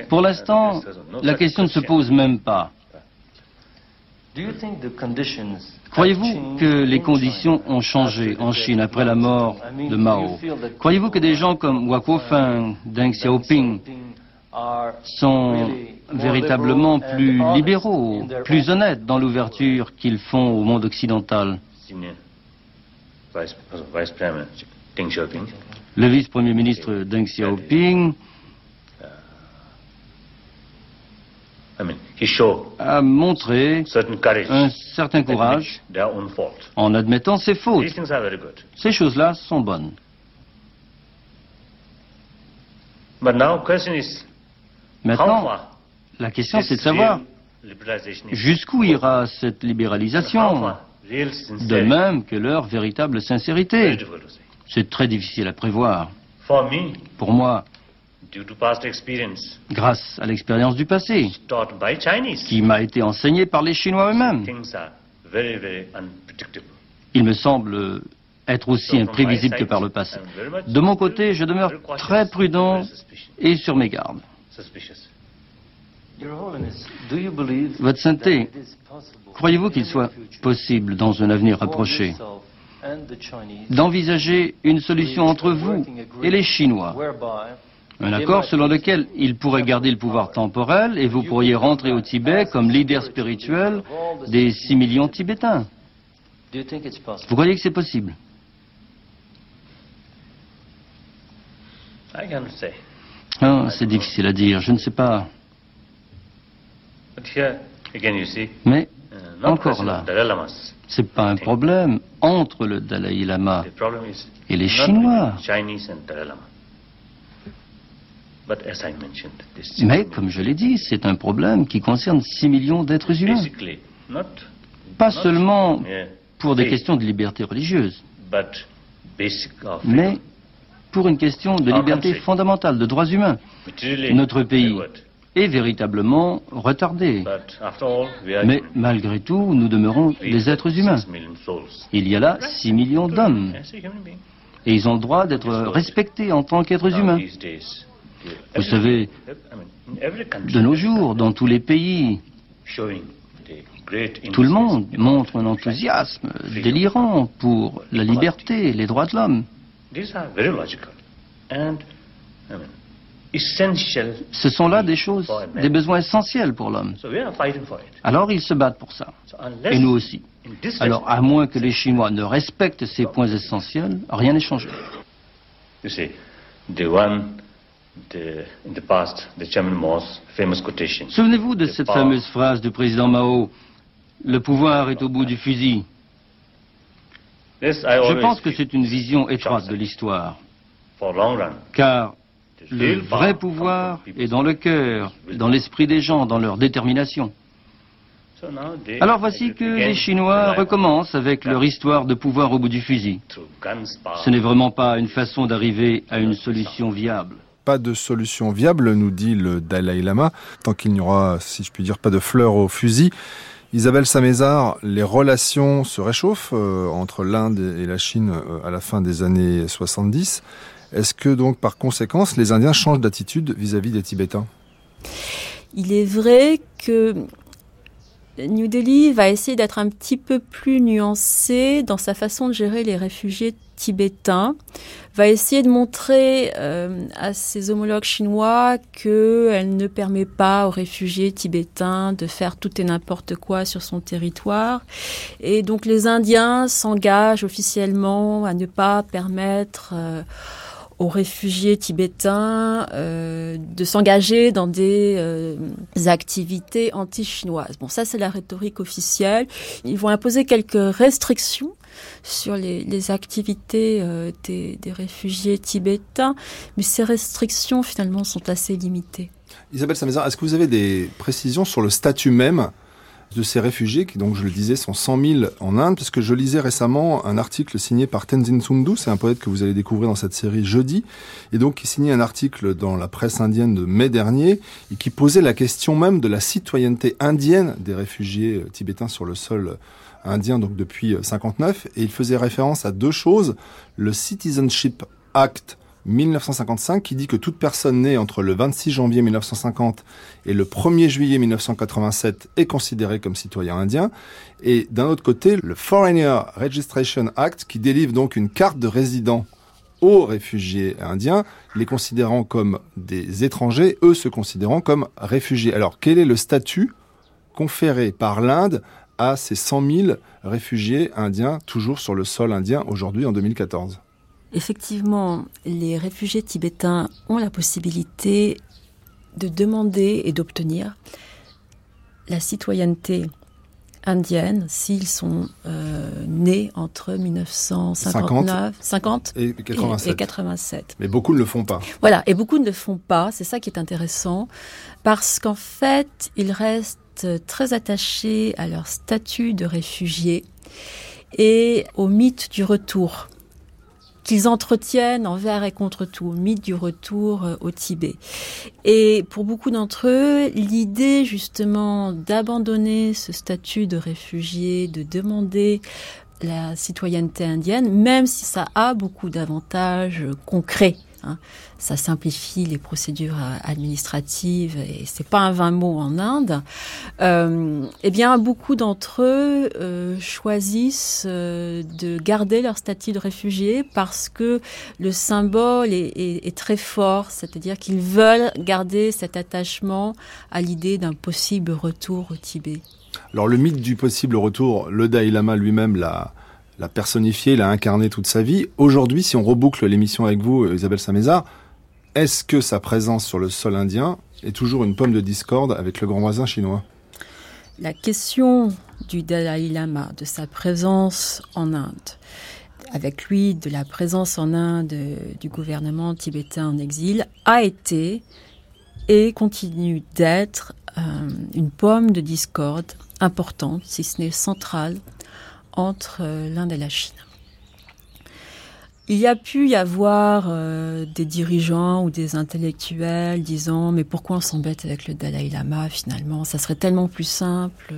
Pour l'instant, la question ne se pose même pas. Croyez-vous que les conditions ont changé en Chine après la mort de Mao? Croyez-vous que des gens comme Wakofeng, Deng Xiaoping sont véritablement plus libéraux, plus honnêtes dans l'ouverture qu'ils font au monde occidental? Le vice-premier ministre Deng Xiaoping a montré un certain courage en admettant ses fautes. Ces choses-là sont bonnes. Maintenant, la question c'est de savoir jusqu'où ira cette libéralisation, de même que leur véritable sincérité? C'est très difficile à prévoir. Pour moi, grâce à l'expérience du passé, qui m'a été enseignée par les Chinois eux-mêmes. Il me semble être aussi imprévisible que par le passé. De mon côté, je demeure très prudent et sur mes gardes. Votre Sainteté, croyez-vous qu'il soit possible dans un avenir rapproché d'envisager une solution entre vous et les Chinois? Un accord selon lequel il pourrait garder le pouvoir temporel et vous pourriez rentrer au Tibet comme leader spirituel des 6 millions de Tibétains. Vous croyez que c'est possible? Ah, C'est difficile à dire, je ne sais pas. Mais, encore là, ce n'est pas un problème entre le Dalai Lama et les Chinois. Mais, comme je l'ai dit, c'est un problème qui concerne 6 millions d'êtres humains. Pas seulement pour des questions de liberté religieuse, mais pour une question de liberté fondamentale, de droits humains. Notre pays est véritablement retardé. Mais malgré tout, nous demeurons des êtres humains. Il y a là 6 millions d'hommes. Et ils ont le droit d'être respectés en tant qu'êtres humains. Vous savez, de nos jours, dans tous les pays, tout le monde montre un enthousiasme délirant pour la liberté, les droits de l'homme. Ce sont là des choses, des besoins essentiels pour l'homme. Alors ils se battent pour ça. Et nous aussi. Alors à moins que les Chinois ne respectent ces points essentiels, rien n'est changé. Souvenez-vous de cette fameuse phrase du président Mao Le pouvoir est au bout du fusil. Je pense que c'est une vision étroite de l'histoire. Car le vrai pouvoir est dans le cœur, dans l'esprit des gens, dans leur détermination. Alors voici que les Chinois recommencent avec leur histoire de pouvoir au bout du fusil. Ce n'est vraiment pas une façon d'arriver à une solution viable pas de solution viable, nous dit le Dalai Lama, tant qu'il n'y aura, si je puis dire, pas de fleurs au fusil. Isabelle Samézard, les relations se réchauffent euh, entre l'Inde et la Chine euh, à la fin des années 70. Est-ce que donc par conséquence les Indiens changent d'attitude vis-à-vis des Tibétains? Il est vrai que New Delhi va essayer d'être un petit peu plus nuancé dans sa façon de gérer les réfugiés tibétains, va essayer de montrer euh, à ses homologues chinois qu'elle ne permet pas aux réfugiés tibétains de faire tout et n'importe quoi sur son territoire. Et donc les Indiens s'engagent officiellement à ne pas permettre... Euh, aux réfugiés tibétains euh, de s'engager dans des euh, activités anti-chinoises. Bon, ça c'est la rhétorique officielle. Ils vont imposer quelques restrictions sur les, activités euh, des, réfugiés tibétains, mais ces restrictions finalement sont assez limitées. Isabelle Samezin, est-ce que vous avez des précisions sur le statut même de ces réfugiés, qui donc je le disais sont 100 000 en Inde, puisque je lisais récemment un article signé par Tenzin Sundu, c'est un poète que vous allez découvrir dans cette série jeudi, et donc qui signait un article dans la presse indienne de mai dernier, et qui posait la question même de la citoyenneté indienne des réfugiés euh, tibétains sur le sol indien, donc depuis 59, euh, et il faisait référence à deux choses, le Citizenship Act 1955 qui dit que toute personne née entre le 26 janvier 1950 et le 1er juillet 1987 est considérée comme citoyen indien. Et d'un autre côté, le Foreigner Registration Act qui délivre donc une carte de résident aux réfugiés indiens, les considérant comme des étrangers, eux se considérant comme réfugiés. Alors quel est le statut conféré par l'Inde à ces 100 000 réfugiés indiens toujours sur le sol indien aujourd'hui en 2014 Effectivement, les réfugiés tibétains ont la possibilité de demander et d'obtenir la citoyenneté indienne s'ils sont euh, nés entre 1959, 50, et, 87. et 87. Mais beaucoup ne le font pas. Voilà, et beaucoup ne le font pas. C'est ça qui est intéressant, parce qu'en fait, ils restent très attachés à leur statut de réfugiés et au mythe du retour qu'ils entretiennent envers et contre tout, mythe du retour euh, au Tibet. Et pour beaucoup d'entre eux, l'idée justement d'abandonner ce statut de réfugié, de demander la citoyenneté indienne, même si ça a beaucoup d'avantages concrets Hein. Ça simplifie les procédures euh, administratives et c'est pas un vain mot en Inde. Euh, eh bien, beaucoup d'entre eux euh, choisissent de garder leur statut de réfugié parce que le symbole est, est très fort, c'est-à-dire qu'ils veulent garder cet attachement à l'idée d'un possible retour au Tibet. Alors le mythe du possible retour, le Dalai Lama lui-même l'a l'a personnifié, l'a incarné toute sa vie. Aujourd'hui, si on reboucle l'émission avec vous, Isabelle Samézard, est-ce que sa présence sur le sol indien est toujours une pomme de discorde avec le grand voisin chinois? La question du Dalai Lama, de sa présence en Inde, avec lui de la présence en Inde du gouvernement tibétain en exil, a été et continue d'être euh, une pomme de discorde importante, si ce n'est centrale, entre euh, l'Inde et la Chine. Il y a pu y avoir euh, des dirigeants ou des intellectuels disant mais pourquoi on s'embête avec le Dalai Lama finalement? Ça serait tellement plus simple,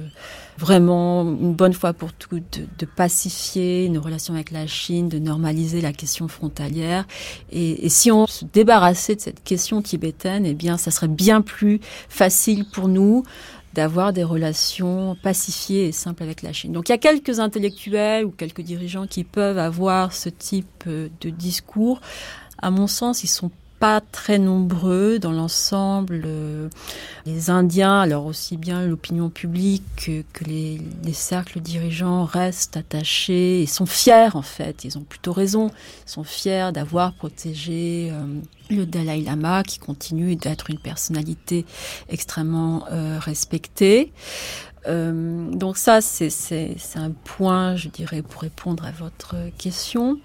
vraiment une bonne fois pour toutes, de, de, pacifier nos relations avec la Chine, de normaliser la question frontalière. Et, et, si on se débarrassait de cette question tibétaine, eh bien ça serait bien plus facile pour nous d'avoir des relations pacifiées et simples avec la Chine. Donc il y a quelques intellectuels ou quelques dirigeants qui peuvent avoir ce type euh, de discours. À mon sens, ils sont pas très nombreux dans l'ensemble. Euh, les Indiens, alors aussi bien l'opinion publique que, les, cercles dirigeants restent attachés et sont fiers en fait. Ils ont plutôt raison. Ils sont fiers d'avoir protégé euh, le Dalai Lama qui continue d'être une personnalité extrêmement euh, respectée. Euh, donc ça, c'est un point, je dirais, pour répondre à votre question.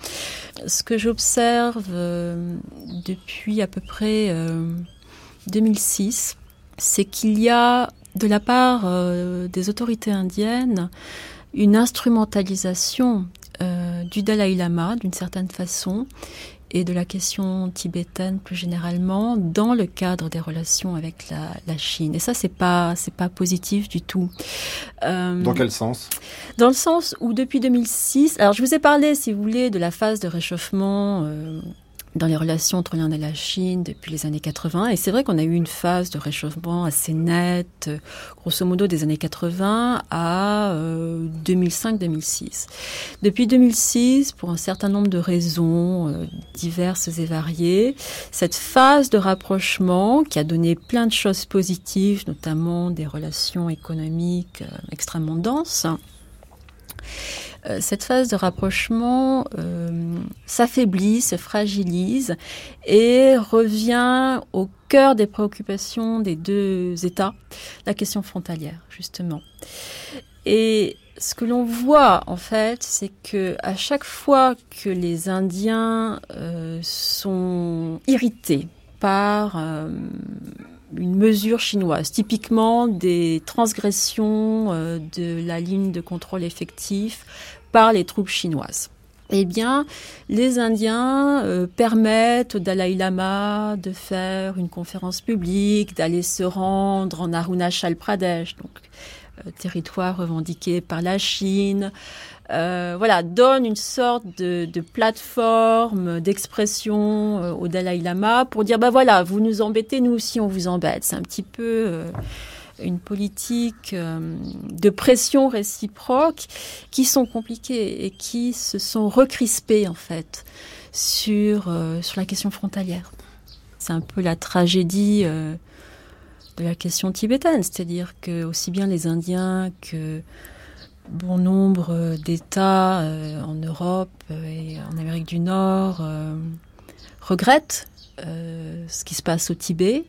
Ce que j'observe euh, depuis à peu près euh, 2006, c'est qu'il y a de la part euh, des autorités indiennes une instrumentalisation euh, du Dalai Lama d'une certaine façon et de la question tibétaine plus généralement dans le cadre des relations avec la, la Chine. Et ça, c'est pas c'est pas positif du tout. Euh, dans quel sens? Dans le sens où depuis 2006, alors je vous ai parlé, si vous voulez, de la phase de réchauffement. Euh, dans les relations entre l'Inde et la Chine depuis les années 80. Et c'est vrai qu'on a eu une phase de réchauffement assez nette, grosso modo des années 80 à 2005-2006. Euh, depuis 2006, pour un certain nombre de raisons euh, diverses et variées, cette phase de rapprochement qui a donné plein de choses positives, notamment des relations économiques euh, extrêmement denses, euh, cette phase de rapprochement euh, s'affaiblit, se fragilise et revient au cœur des préoccupations des deux États, la question frontalière, justement. Et ce que l'on voit en fait, c'est que à chaque fois que les Indiens euh, sont irrités par une mesure chinoise, typiquement des transgressions euh, de la ligne de contrôle effectif par les troupes chinoises. Eh bien, les Indiens euh, permettent au Dalai Lama de faire une conférence publique, d'aller se rendre en Arunachal Pradesh, donc euh, territoire revendiqué par la Chine, euh, voilà, donne une sorte de, plateforme d'expression euh, au Dalai Lama pour dire, bah voilà, vous nous embêtez, nous aussi on vous embête. C'est un petit peu euh, une politique de pression réciproque qui sont compliquées et qui se sont recrispées en fait sur, sur la question frontalière. C'est un peu la tragédie de la question tibétaine, c'est-à-dire que aussi bien les Indiens que bon nombre d'États euh, en Europe euh, et en Amérique du Nord euh, regrettent ce qui se passe au Tibet,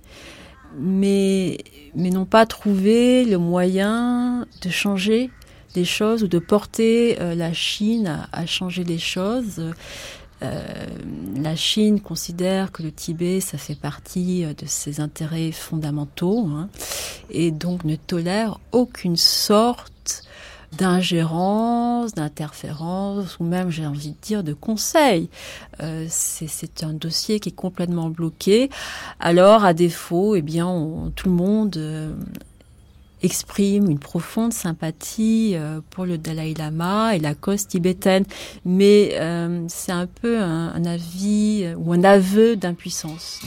mais, mais n'ont pas trouvé le moyen de changer les choses ou de porter la Chine à, changer les choses. la Chine considère que le Tibet, ça fait partie de ses intérêts fondamentaux hein, et donc ne tolère aucune sorte d'ingérence, d'interférence ou même, j'ai envie de dire, de conseil. Euh, c'est un dossier qui est complètement bloqué. Alors, à défaut, eh bien, tout le monde euh, exprime une profonde sympathie euh, pour le Dalai Lama et la cause tibétaine, mais c'est un peu un avis ou un aveu d'impuissance.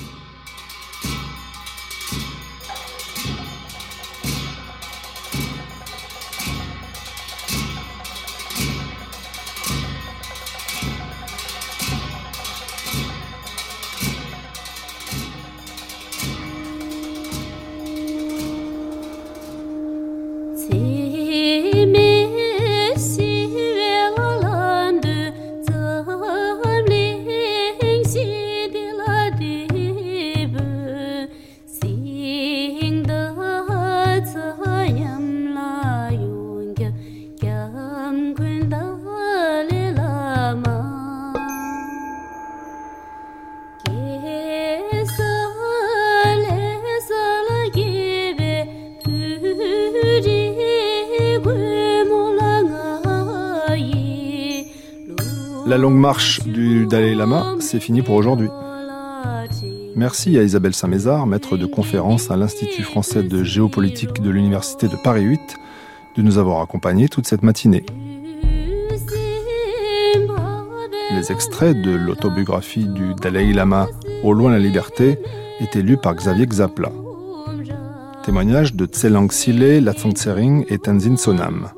Marche du Dalai Lama, c'est fini pour aujourd'hui. Merci à Isabelle Saint-Mézard, maître de conférence à l'Institut français de géopolitique de l'Université de Paris 8, de nous avoir accompagnés toute cette matinée. Les extraits de l'autobiographie du Dalai Lama Au loin la liberté étaient lus par Xavier Xapla. Témoignage de Tselang Sile, Latsang Tsering et Tenzin Sonam.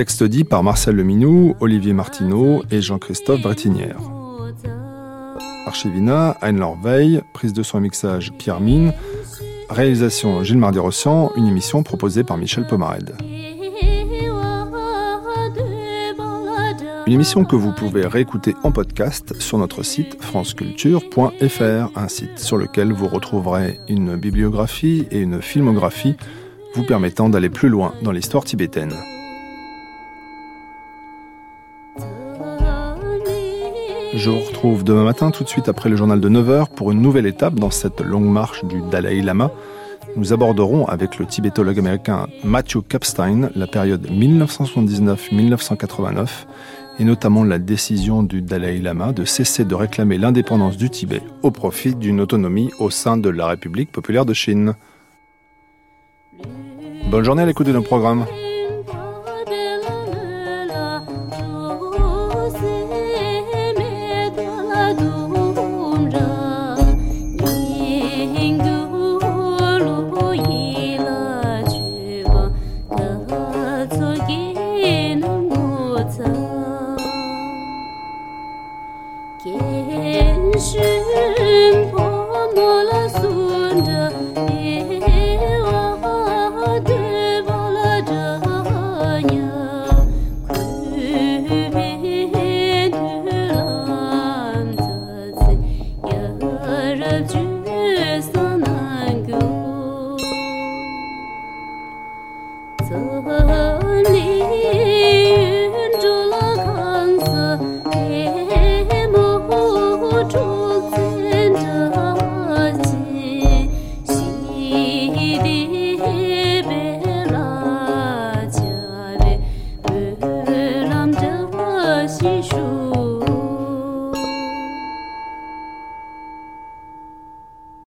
Texte dit par Marcel Leminou, Olivier Martineau et Jean-Christophe Brettinière. Archivina, Anne-Laure Veil, prise de son et mixage Pierre Mine, réalisation Gilles Mardi-Rossian, une émission proposée par Michel Pomared. Une émission que vous pouvez réécouter en podcast sur notre site franceculture.fr, un site sur lequel vous retrouverez une bibliographie et une filmographie vous permettant d'aller plus loin dans l'histoire tibétaine. Je vous retrouve demain matin, tout de suite après le journal de 9h, pour une nouvelle étape dans cette longue marche du Dalai Lama. Nous aborderons avec le tibétologue américain Matthew Kapstein la période 1979-1989 et notamment la décision du Dalai Lama de cesser de réclamer l'indépendance du Tibet au profit d'une autonomie au sein de la République populaire de Chine. Bonne journée à l'écoute de nos programmes.